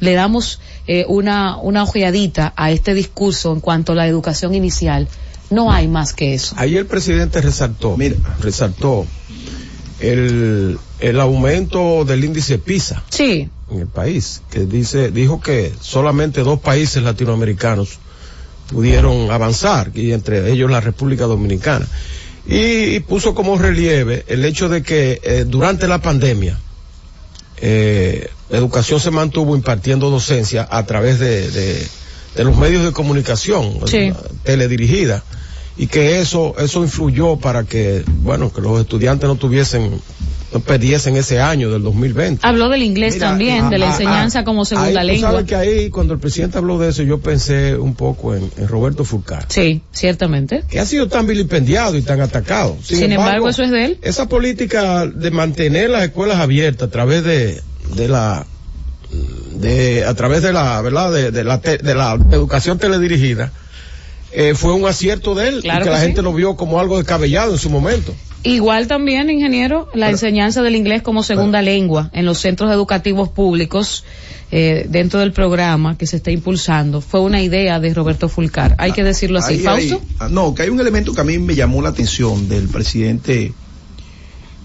le damos eh, una, una ojeadita a este discurso en cuanto a la educación inicial, no hay más que eso. Ahí el presidente resaltó, resaltó el, el aumento del índice PISA Sí, en el país, que dice, dijo que solamente dos países latinoamericanos pudieron avanzar, y entre ellos la República Dominicana. Y, y puso como relieve el hecho de que eh, durante la pandemia, eh, educación se mantuvo impartiendo docencia a través de, de- de los medios de comunicación, Sí. teledirigida, y que eso, eso influyó para que, bueno, que los estudiantes no tuviesen, no perdiesen ese año del 2020. habló del inglés Mira, también, ah, de la ah, enseñanza ah, como segunda ahí, tú lengua. sabes que ahí, cuando el presidente habló de eso, yo pensé un poco en, en Roberto Fulcar. Sí, ciertamente. Que ha sido tan vilipendiado y tan atacado. Sin, embargo, eso es de él. Esa política de mantener las escuelas abiertas a través de, de la de a través de la verdad de, de la te- de la educación teledirigida eh, fue un acierto de él Claro y que, que la sí. gente lo vio como algo descabellado en su momento. Igual también, ingeniero, la enseñanza del inglés como segunda lengua en los centros educativos públicos eh, dentro del programa que se está impulsando fue una idea de Roberto Fulcar. Hay que decirlo así. Ahí Fausto. ah, no, que hay un elemento que a mí me llamó la atención del presidente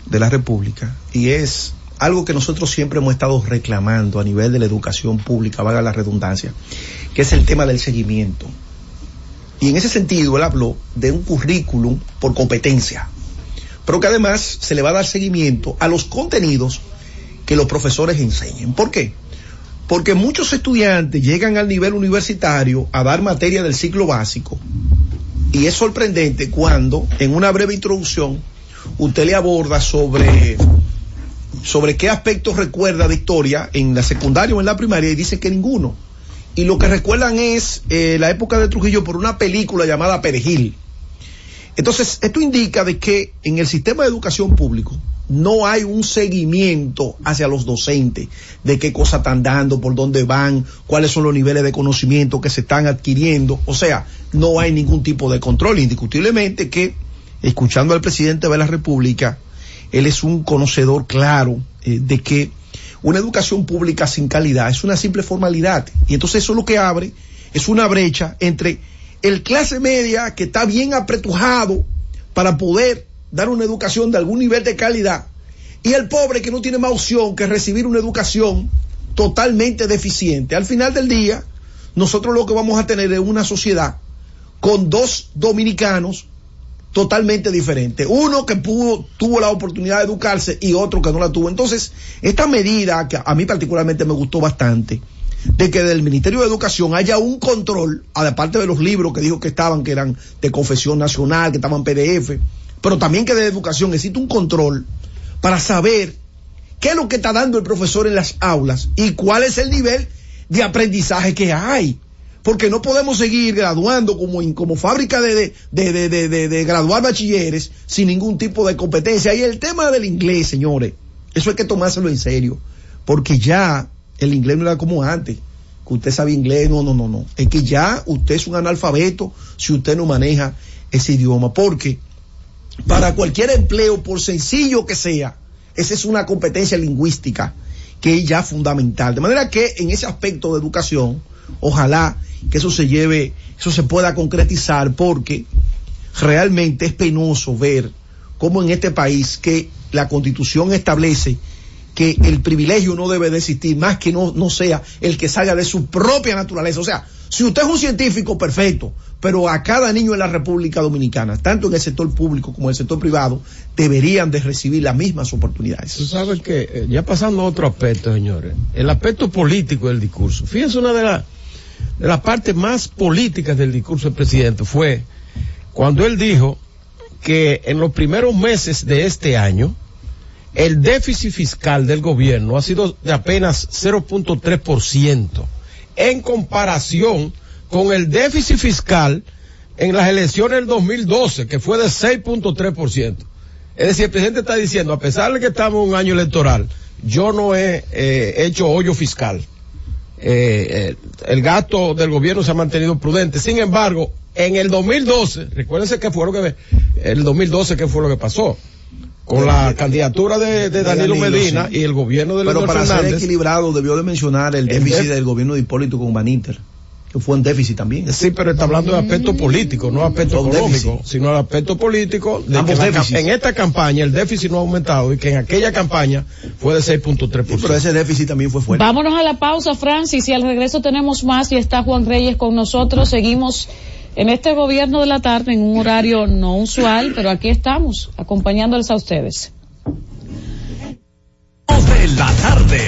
de la República y es algo que nosotros siempre hemos estado reclamando a nivel de la educación pública, valga la redundancia, que es el tema del seguimiento. Y en ese sentido él habló de un currículum por competencia, pero que además se le va a dar seguimiento a los contenidos que los profesores enseñen. ¿Por qué? Porque muchos estudiantes llegan al nivel universitario a dar materia del ciclo básico y es sorprendente cuando en una breve introducción usted le aborda sobre sobre qué aspectos recuerda de historia en la secundaria o en la primaria y dice que ninguno. Y lo que recuerdan es eh, la época de Trujillo por una película llamada Perejil. Entonces, esto indica de que en el sistema de educación público no hay un seguimiento hacia los docentes de qué cosas están dando, por dónde van, cuáles son los niveles de conocimiento que se están adquiriendo. O sea, no hay ningún tipo de control. Indiscutiblemente que, escuchando al presidente de la República, él es un conocedor claro eh, de que una educación pública sin calidad es una simple formalidad. Y entonces eso lo que abre es una brecha entre el clase media que está bien apretujado para poder dar una educación de algún nivel de calidad y el pobre que no tiene más opción que recibir una educación totalmente deficiente. Al final del día, nosotros lo que vamos a tener es una sociedad con dos dominicanos totalmente diferentes. Uno que pudo, tuvo la oportunidad de educarse y otro que no la tuvo. Entonces, esta medida que a mí particularmente me gustó bastante, de que del Ministerio de Educación haya un control, aparte de los libros que dijo que estaban, que eran de confesión nacional, que estaban PDF, pero también que de educación existe un control para saber qué es lo que está dando el profesor en las aulas y cuál es el nivel de aprendizaje que hay. Porque no podemos seguir graduando como, como fábrica de- de- de- de graduar bachilleres sin ningún tipo de competencia. Y el tema del inglés, señores, eso hay que tomárselo en serio. Porque ya el inglés no era como antes. Que usted sabe inglés, no, no, no, no. Es que ya usted es un analfabeto si usted no maneja ese idioma. Porque para cualquier empleo, por sencillo que sea, esa es una competencia lingüística que es ya fundamental. De manera que en ese aspecto de educación, ojalá que eso se lleve, eso se pueda concretizar porque realmente es penoso ver cómo en este país que la constitución establece que el privilegio no debe de existir más que no, no sea el que salga de su propia naturaleza. O sea, si usted es un científico, perfecto, pero a cada niño en la República Dominicana, tanto en el sector público como en el sector privado, deberían de recibir las mismas oportunidades. Tú sabes que, eh, ya pasando a otro aspecto, señores, el aspecto político del discurso. Fíjense, una de, la- de las partes más políticas del discurso del presidente fue cuando él dijo que en los primeros meses de este año, el déficit fiscal del gobierno ha sido de apenas 0.3% en comparación con el déficit fiscal en las elecciones del 2012, que fue de 6.3%. Es decir, el presidente está diciendo, a pesar de que estamos en un año electoral, yo no he eh, hecho hoyo fiscal. Eh, eh, el gasto del gobierno se ha mantenido prudente. Sin embargo, en el 2012, recuérdense que fue lo que, el 2012 que fue lo que pasó. Con la candidatura de, de Danilo, Danilo, Medina sí. y el gobierno de Pero para ser equilibrado debió de mencionar el déficit del gobierno de Hipólito con Baninter, que fue un déficit también. Sí, pero está hablando de aspecto político, no aspecto Son económico, déficit. sino el aspecto político de Ambos que la en esta campaña el déficit no ha aumentado y que en aquella campaña fue de 6.3%. pero ese déficit también fue fuerte. Vámonos a la pausa, Francis, y al regreso tenemos más y está Juan Reyes con nosotros. Seguimos en este gobierno de la tarde en un horario no usual, pero aquí estamos, acompañándoles a ustedes. de la tarde.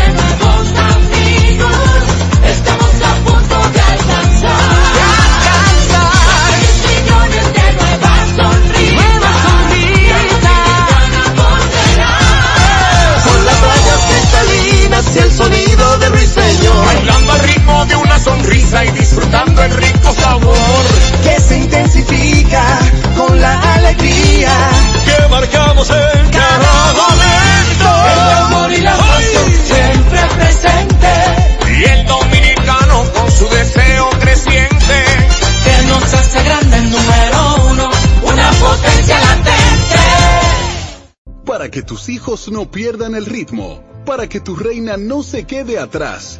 Sonrisa y disfrutando el rico sabor. Que se intensifica con la alegría. Que marcamos en cada momento. El amor y la pasión siempre presente. Y el dominicano con su deseo creciente. Que nos hace grande el número uno. Una potencia latente. Para que tus hijos no pierdan el ritmo, para que tu reina no se quede atrás,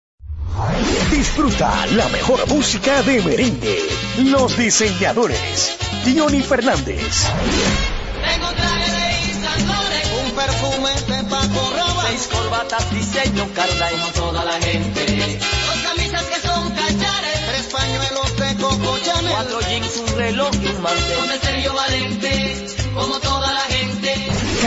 Disfruta la mejor música de merengue. Los diseñadores. Johnny Fernández. Tengo traje de Isla Flores, un perfume de Paco Rabanne, seis corbatas diseño Carla como toda la gente, dos camisas que son cachares, tres pañuelos de Coco Chanel, cuatro jeans, un reloj y un mantel, un Sergio Valente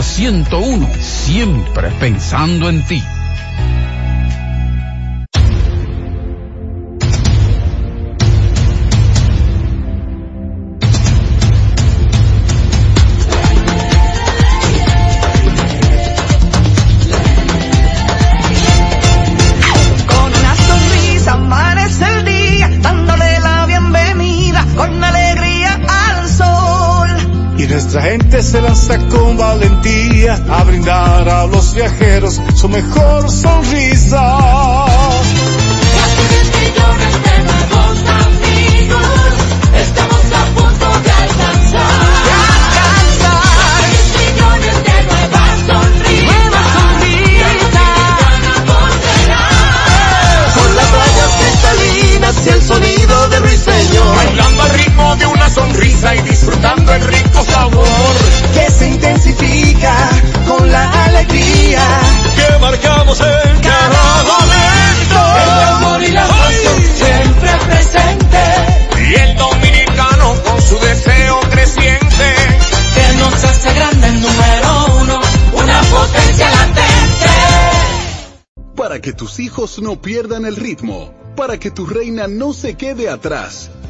Z101, siempre pensando en ti. Nuestra gente se lanza con valentía a brindar a los viajeros su mejor sonrisa. Casi 10 millones de nuevos amigos, estamos a punto de alcanzar. De alcanzar. 10 millones de nuevas sonrisas. Nuevas sonrisas. Con las playas cristalinas y el sonido del ruiseñor. Bailando al disfrutando el rico sabor Que se intensifica con la alegría. que marcamos en cada momento. El amor y la pasión siempre presente. Y el dominicano con su deseo creciente. Que nos hace grande el número uno, una potencia latente. Para que tus hijos no pierdan el ritmo, para que tu reina no se quede atrás,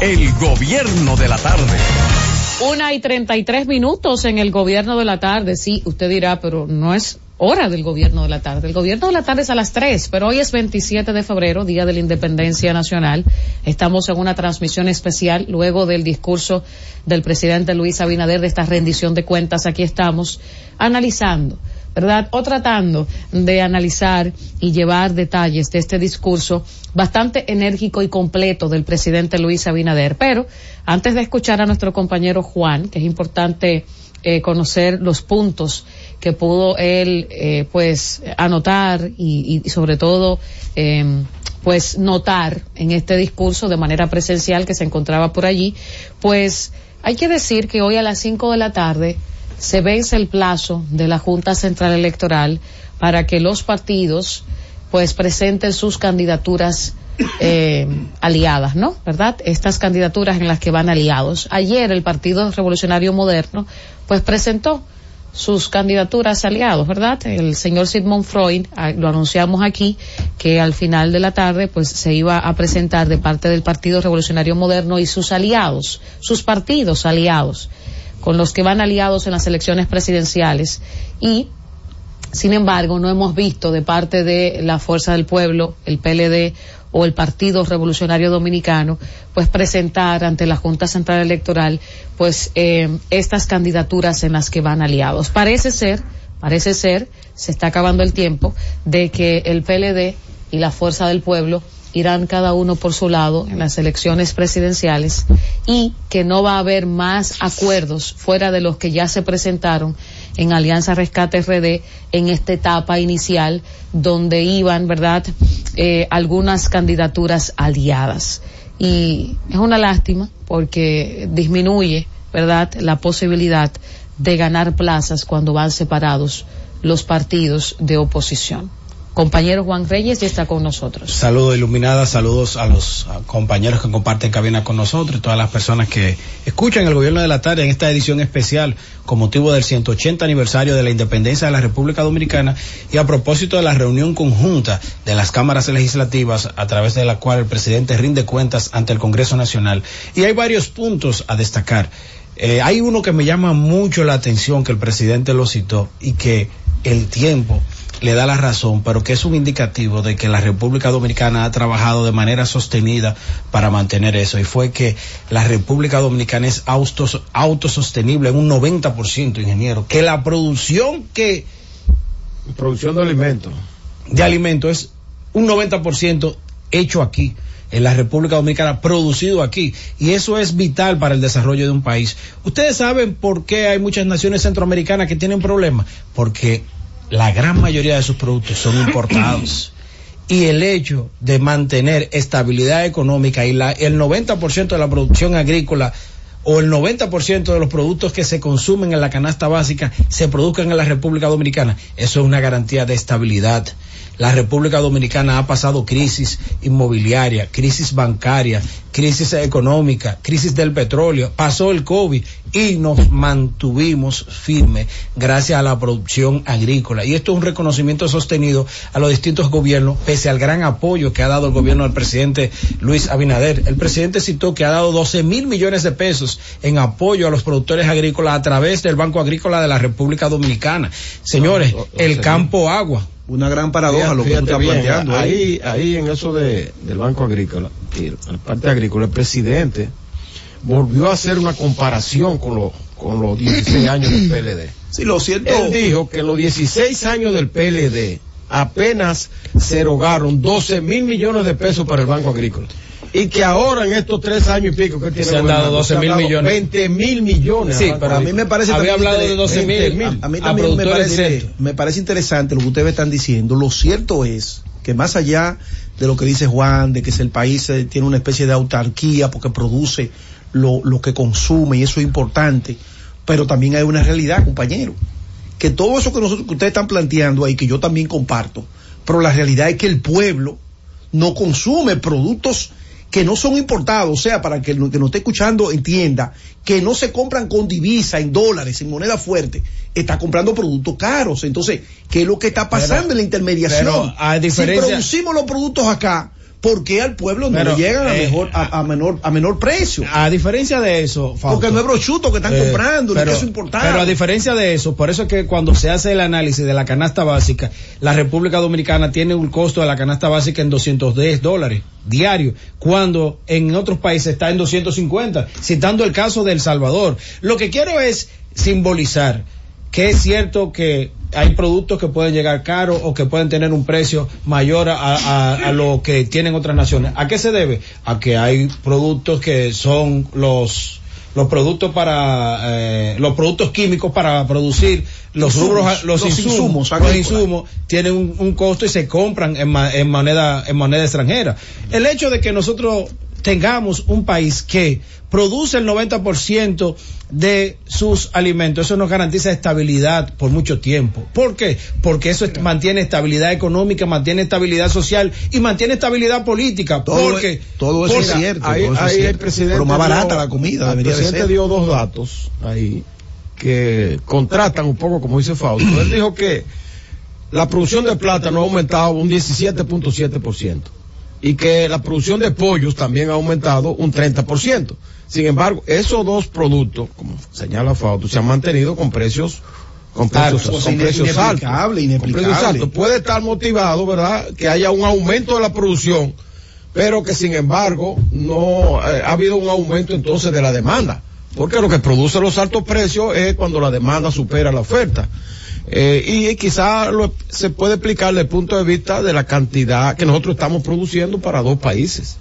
El gobierno de la tarde. Una y treinta y tres minutos en el gobierno de la tarde. Sí, usted dirá, pero no es hora del gobierno de la tarde. El gobierno de la tarde es a las tres, pero hoy es 27 de febrero, Día de la Independencia Nacional. Estamos en una transmisión especial luego del discurso del presidente Luis Abinader de esta rendición de cuentas. Aquí estamos analizando ¿verdad? O tratando de analizar y llevar detalles de este discurso bastante enérgico y completo del presidente Luis Abinader. Pero antes de escuchar a nuestro compañero Juan, que es importante eh, conocer los puntos que pudo él, eh, pues, anotar y, y sobre todo, eh, pues, notar en este discurso de manera presencial que se encontraba por allí, pues, hay que decir que hoy a las cinco de la tarde se vence el plazo de la Junta Central Electoral para que los partidos pues presenten sus candidaturas eh, aliadas, ¿no? ¿Verdad? Estas candidaturas en las que van aliados. Ayer el Partido Revolucionario Moderno pues presentó sus candidaturas aliados, ¿verdad? El señor Sigmund Freud, ah, lo anunciamos aquí, que al final de la tarde pues se iba a presentar de parte del Partido Revolucionario Moderno y sus aliados, sus partidos aliados con los que van aliados en las elecciones presidenciales y sin embargo no hemos visto de parte de la Fuerza del Pueblo, el PLD o el Partido Revolucionario Dominicano, pues presentar ante la Junta Central Electoral, pues eh, estas candidaturas en las que van aliados. Parece ser, parece ser, se está acabando el tiempo, de que el PLD y la Fuerza del Pueblo irán cada uno por su lado en las elecciones presidenciales y que no va a haber más acuerdos fuera de los que ya se presentaron en Alianza Rescate RD en esta etapa inicial donde iban, ¿verdad?, eh, algunas candidaturas aliadas. Y es una lástima porque disminuye, ¿verdad?, la posibilidad de ganar plazas cuando van separados los partidos de oposición compañero Juan Reyes ya está con nosotros. Saludos iluminadas, saludos a los compañeros que comparten cabina con nosotros y todas las personas que escuchan el gobierno de la tarde en esta edición especial con motivo del 180 aniversario de la independencia de la República Dominicana y a propósito de la reunión conjunta de las cámaras legislativas a través de la cual el presidente rinde cuentas ante el Congreso Nacional. Y hay varios puntos a destacar. Eh, hay uno que me llama mucho la atención que el presidente lo citó y que el tiempo le da la razón, pero que es un indicativo de que la República Dominicana ha trabajado de manera sostenida para mantener eso. Y fue que la República Dominicana es autos, autosostenible en un 90%, ingeniero. Que la producción que... Producción de alimentos. De alimentos es un 90% hecho aquí en la República Dominicana, producido aquí. Y eso es vital para el desarrollo de un país. Ustedes saben por qué hay muchas naciones centroamericanas que tienen problemas. Porque la gran mayoría de sus productos son importados. Y el hecho de mantener estabilidad económica y la, el 90% de la producción agrícola o el 90% de los productos que se consumen en la canasta básica se produzcan en la República Dominicana, eso es una garantía de estabilidad. La República Dominicana ha pasado crisis inmobiliaria, crisis bancaria, crisis económica, crisis del petróleo, pasó el COVID y nos mantuvimos firmes gracias a la producción agrícola. Y esto es un reconocimiento sostenido a los distintos gobiernos, pese al gran apoyo que ha dado el gobierno del presidente Luis Abinader. El presidente citó que ha dado 12 mil millones de pesos en apoyo a los productores agrícolas a través del Banco Agrícola de la República Dominicana. Señores, el campo agua una gran paradoja lo que tú estás bien, planteando. ¿eh? ahí, ahí en eso de, del Banco Agrícola, y la parte agrícola, el presidente volvió a hacer una comparación con, los con los 16 años del PLD. Sí, lo siento. Él dijo que en los 16 años del PLD apenas se erogaron 12 mil millones de pesos para el Banco Agrícola. Y que ahora en estos tres años y pico que tiene Se han dado gobernando, 12 se han mil millones. 20 mil millones. Sí, Pero a mí me parece Había hablado de inter- 12 mil a, a mí a también me parece, directos. me parece interesante lo que ustedes están diciendo. Lo cierto es que más allá de lo que dice Juan, de que el país eh, tiene una especie de autarquía porque produce lo, lo que consume y eso es importante, pero también hay una realidad, compañero, que todo eso que, nosotros, que ustedes están planteando ahí, que yo también comparto, pero la realidad es que el pueblo no consume productos que no son importados, o sea, para que el que nos esté escuchando entienda, que no se compran con divisa, en dólares, en moneda fuerte, está comprando productos caros. Entonces, ¿qué es lo que está pasando Pero- en la intermediación? pero, a diferencia- Si producimos los productos acá, ¿por qué al pueblo no Pero, le llegan a, eh, mejor, a, a menor, a menor precio? A diferencia de eso, Fausto, Porque no es brochuto que están eh, comprando, pero, queso importado. pero a diferencia de eso, por eso es que cuando se hace el análisis de la canasta básica, la República Dominicana tiene un costo de la canasta básica en 210 dólares diario, cuando en otros países está en 250, citando el caso de El Salvador. Lo que quiero es simbolizar que es cierto que hay productos que pueden llegar caros o que pueden tener un precio mayor a, a- a lo que tienen otras naciones. ¿A qué se debe? A que hay productos que son los los productos para eh, los productos químicos para producir los Insumos, rubros los, los insumos, insumos los insumos tienen un, un costo y se compran en, ma- en moneda en moneda extranjera el hecho de que nosotros tengamos un país que produce el 90% de sus alimentos, eso nos garantiza estabilidad por mucho tiempo. ¿Por qué? Porque eso est- mantiene estabilidad económica, mantiene estabilidad social y mantiene estabilidad política. Todo porque, es- todo eso es cierto. Ahí, todo eso es el presidente. Pero más dio- barata la comida, El presidente dio dos datos ahí que contrastan un poco, como dice Fausto. Él dijo que la producción de plátano ha aumentado un 17.7% y que la producción de pollos también ha aumentado un 30%. Sin embargo, esos dos productos, como señala Fausto, se han mantenido con precios con precios, Altos, con precios altos. Puede estar motivado, ¿verdad? Que haya un aumento de la producción, pero que sin embargo no eh, ha habido un aumento entonces de la demanda. Porque lo que produce los altos precios es cuando la demanda supera la oferta. Eh, y quizá lo- se puede explicar desde el punto de vista de la cantidad que nosotros estamos produciendo para dos países.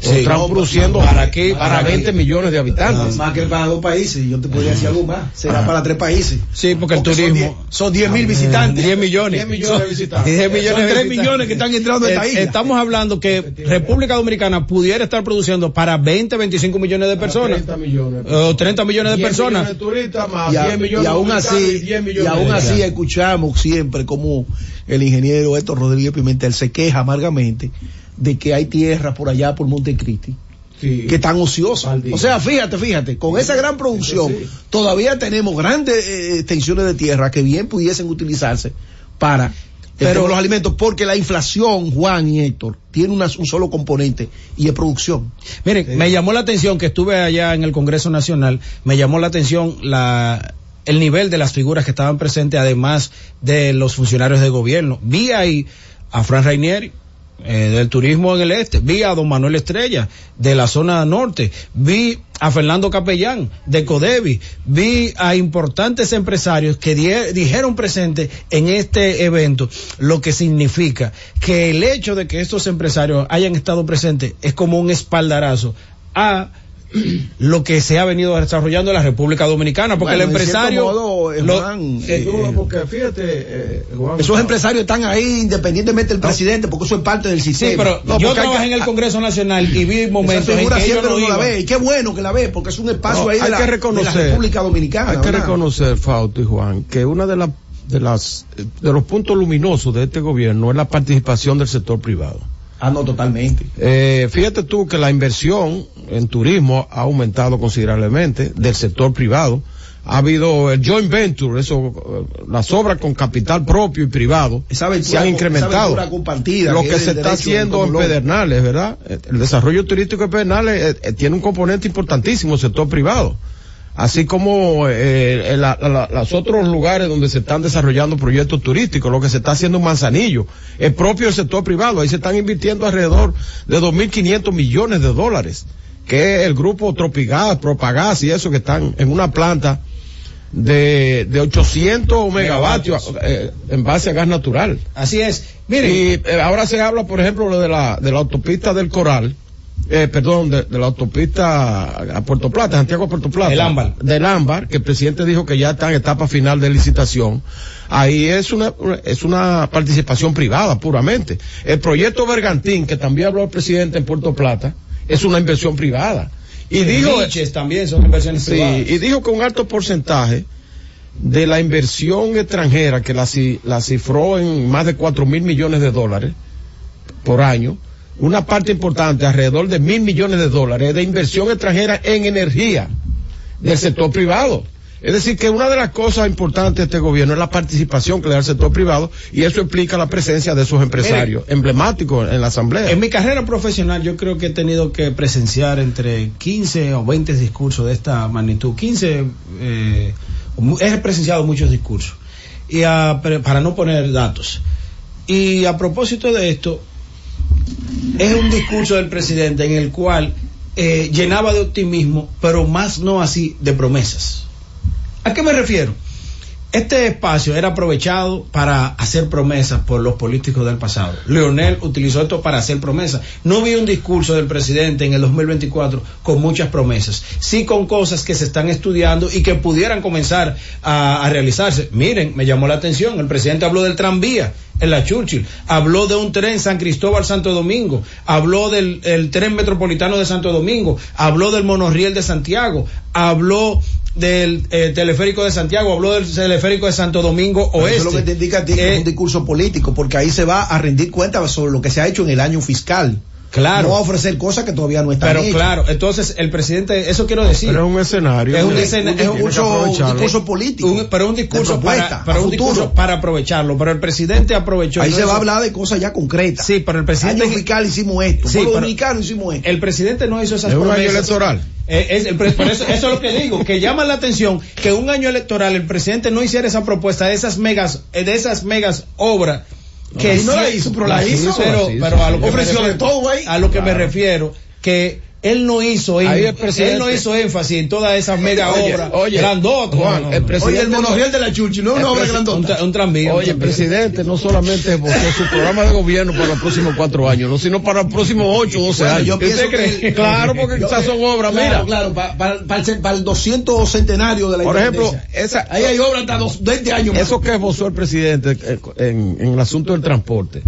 Sí, no, produciendo ¿para qué? para ¿Para qué? 20 millones de habitantes. Más que para dos países, yo te podría decir algo más. Será para tres países. Sí, porque el son turismo- Son 10 mil visitantes. 10 millones. 10 millones de visitantes. 10 millones Son de 3 visitantes. millones que están entrando en esta Eh, isla. Estamos hablando que República Dominicana pudiera estar produciendo para 20, 25 millones de personas. 30 millones. O 30 millones de 10 personas. millones de turistas más y, a- 10 millones y aún así, y 10 millones y aún así escuchamos siempre como el ingeniero Héctor Rodríguez Pimentel se queja amargamente de que hay tierras por allá por Montecristi que están ociosas. O sea, fíjate, fíjate, con esa gran producción todavía tenemos grandes eh, extensiones de tierra que bien pudiesen utilizarse para pero los alimentos porque la inflación, Juan y Héctor, tiene una- un solo componente y es producción. Miren, me llamó la atención que estuve allá en el Congreso Nacional, me llamó la atención la el nivel de las figuras que estaban presentes, además de los funcionarios de gobierno. Vi ahí a Fran Rainieri, eh, del turismo en el este, vi a don Manuel Estrella, de la zona norte, vi a Fernando Capellán, de Codevi, vi a importantes empresarios que dijeron presente en este evento, lo que significa que el hecho de que estos empresarios hayan estado presentes es como un espaldarazo a lo que se ha venido desarrollando en la República Dominicana, porque Bueno, el empresario... modo, eh, Juan, Eh, eh, porque fíjate, eh, Juan, Esos empresarios están ahí independientemente del presidente, porque eso es parte del sistema. Sí, pero No, yo trabajé que- en el Congreso Nacional y vi momentos esa en que ellos siempre no uno la iban. ve, y qué bueno que la ve, porque es un espacio No, ahí de hay la, de la República Dominicana. Hay que ¿verdad? reconocer, Fausto y Juan, que una de las de las de los puntos luminosos de este gobierno es la participación del sector privado. Ah, no, totalmente. Eh, fíjate tú que la inversión en turismo ha aumentado considerablemente del sector privado. Ha habido el joint venture, eso, eh, las obras con capital propio y privado Esa aventura se han incrementado. compartida, Lo que se está haciendo en. Pedernales, ¿verdad? Eh, El desarrollo turístico de Pedernales eh, tiene un componente importantísimo, el sector privado. Así como eh, en la- la- los otros lugares donde se están desarrollando proyectos turísticos, lo que se está haciendo en Manzanillo, es propio sector privado. Ahí se están invirtiendo alrededor de 2.500 millones de dólares, que es el grupo Tropigas, Propagás y eso que están en una planta de, de 800 megavatios eh, en base a gas natural. Así es. Miren, Y eh, ahora se habla, por ejemplo, de la, de la autopista del Coral, eh, perdón, de, de la autopista a Puerto Plata, Santiago a Puerto Plata. El Ámbar. Del Ámbar, que el presidente dijo que ya está en etapa final de licitación. Ahí es una, es una participación privada puramente. El proyecto Bergantín, que también habló el presidente en Puerto Plata, es una inversión privada. Y dijo, también son inversiones Sí, privadas. y dijo que un alto porcentaje de la inversión extranjera que la, la cifró en más de cuatro mil millones de dólares por año, una parte importante, alrededor de mil millones de dólares, es de inversión extranjera en energía del sector privado. Es decir, que una de las cosas importantes de este gobierno es la participación que le da el sector privado y eso explica la presencia de esos empresarios emblemáticos en la asamblea. En mi carrera profesional yo creo que he tenido que presenciar entre 15 o 20 discursos de esta magnitud. 15, eh, he presenciado muchos discursos. Y a- pero para no poner datos. Y a propósito de esto, es un discurso del presidente en el cual eh, llenaba de optimismo, pero más no así de promesas. ¿A qué me refiero? Este espacio era aprovechado para hacer promesas por los políticos del pasado. Leonel utilizó esto para hacer promesas. No vi un discurso del presidente en el 2024 con muchas promesas, sí con cosas que se están estudiando y que pudieran comenzar a, a realizarse. Miren, me llamó la atención, el presidente habló del tranvía en la Churchill, habló de un tren San Cristóbal Santo Domingo, habló del el tren metropolitano de Santo Domingo, habló del monorriel de Santiago, habló del eh, teleférico de Santiago, habló del teleférico de Santo Domingo Oeste. Eso es lo que te indica a ti que Eh, es un discurso político, porque ahí se va a rendir cuenta sobre lo que se ha hecho en el año fiscal. Claro. No va a ofrecer cosas que todavía no están Pero hechas. claro, entonces el presidente, eso quiero decir. Pero es un escenario. Es un, escena- es un discurso, aprovecharlo. un discurso político. un- pero un discurso para, un futuro. discurso para aprovecharlo. Pero el presidente aprovechó. Ahí no se va a hablar de cosas ya concretas. Sí, pero el presidente. Año fiscal hicimos esto. Sí, pero- dominicano hicimos esto. El presidente no hizo esas Es un año electoral. Eh, es el pre- por eso, eso es lo que digo, que llama la atención que un año electoral el presidente no hiciera esa propuesta de esas megas, de esas megas obras que No, no la hizo, pero la hizo. Pero, pero a lo que me Ofreció de todo ahí. A lo que me Claro. refiero, que él no hizo, él no hizo énfasis en todas esas mega Oye, obras oye, grandotas. Juan, No, no, el presidente- Oye, el monorriel de la Churchill no es una obra grandota. Un, un tranvía. Oye, el presidente no solamente votó su programa de gobierno para los próximos cuatro años, no, sino para los próximos ocho o doce Bueno, años. yo pienso ¿Usted que- Claro, porque Yo- esas son obras, Claro, mira. claro, pa- pa- para, el, para el 200 centenario de la Por ejemplo, esa, ahí hay obras hasta dos, 20 años más. eso que esbozó el presidente eh, en, en el asunto del transporte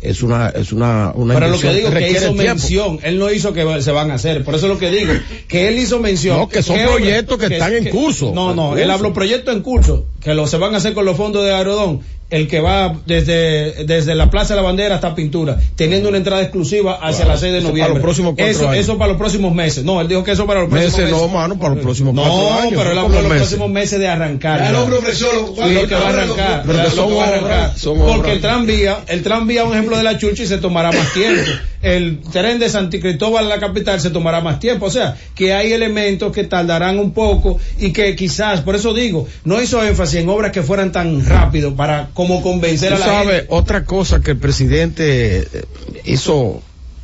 es una, es una, una Pero lo que digo que requiere hizo mención, él no hizo que se van a hacer, por eso es lo que digo, que él hizo mención. No, que son ¿Qué proyectos que están en curso. No, no, él habló proyectos en curso, que lo se van a hacer con los fondos de Aerodón, el que va desde, desde la Plaza de la Bandera hasta Pintura, teniendo una entrada exclusiva hacia Claro, la 6 de eso para noviembre. los próximos cuatro eso, años. eso para los próximos meses. No, él dijo que eso para los próximos Meses meses. no, mano, para los próximos cuatro No, años. pero él ¿no? habló de Como los meses. próximos meses de arrancar. Ya el ya. hombre ofreció lo, Sí, lo que va a arrancar. Pero son va a arrancar. son Porque obras. el tranvía, el tranvía, un ejemplo de la Churchill, se tomará más tiempo. El tren de Santi Cristóbal a la capital se tomará más tiempo. O sea, que hay elementos que tardarán un poco y que quizás, por eso digo, no hizo énfasis en obras que fueran tan rápido para como convencer a la sabes, gente. otra cosa que el presidente eh, hizo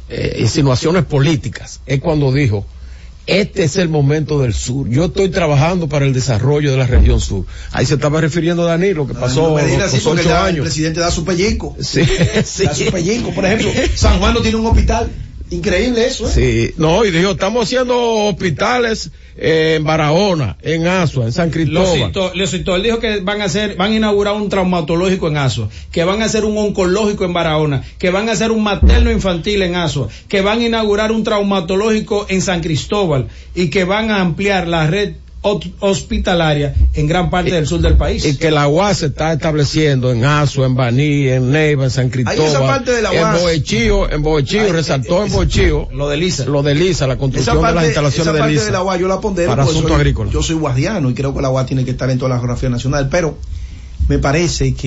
eh, insinuaciones políticas es cuando dijo, este es el momento del sur. Yo estoy trabajando para el desarrollo de la región sur. Ahí se estaba refiriendo Danilo, que pasó No así ocho da- el años. presidente da su pellizco. Sí, sí. Da su pellizco. Por ejemplo, San Juan no tiene un hospital. Increíble eso, ¿eh? Sí, no, y dijo, estamos haciendo hospitales eh, en Barahona, en Asua, en San Lo Cristóbal. citó, lo citó. Él dijo que van a hacer, van a inaugurar un traumatológico en Asua, que van a hacer un oncológico en Barahona, que van a hacer un materno infantil en Asua, que van a inaugurar un traumatológico en San Cristóbal y que van a ampliar la red hospitalaria en gran parte del sur del país. Y que la UAS se está estableciendo en Asua, en Baní, en Neiva, en San Cristóbal. esa parte de la en UAS. Bohechío, en Bohechío, Ay, resaltó en Bohechío. Lo de Lisa. Lo de Lisa, la construcción parte, de las instalaciones esa de parte Lisa. de la UA yo la pondero para asuntos agrícolas. Yo soy guardiano y creo que la UA tiene que estar en toda la geografía nacional, pero me parece que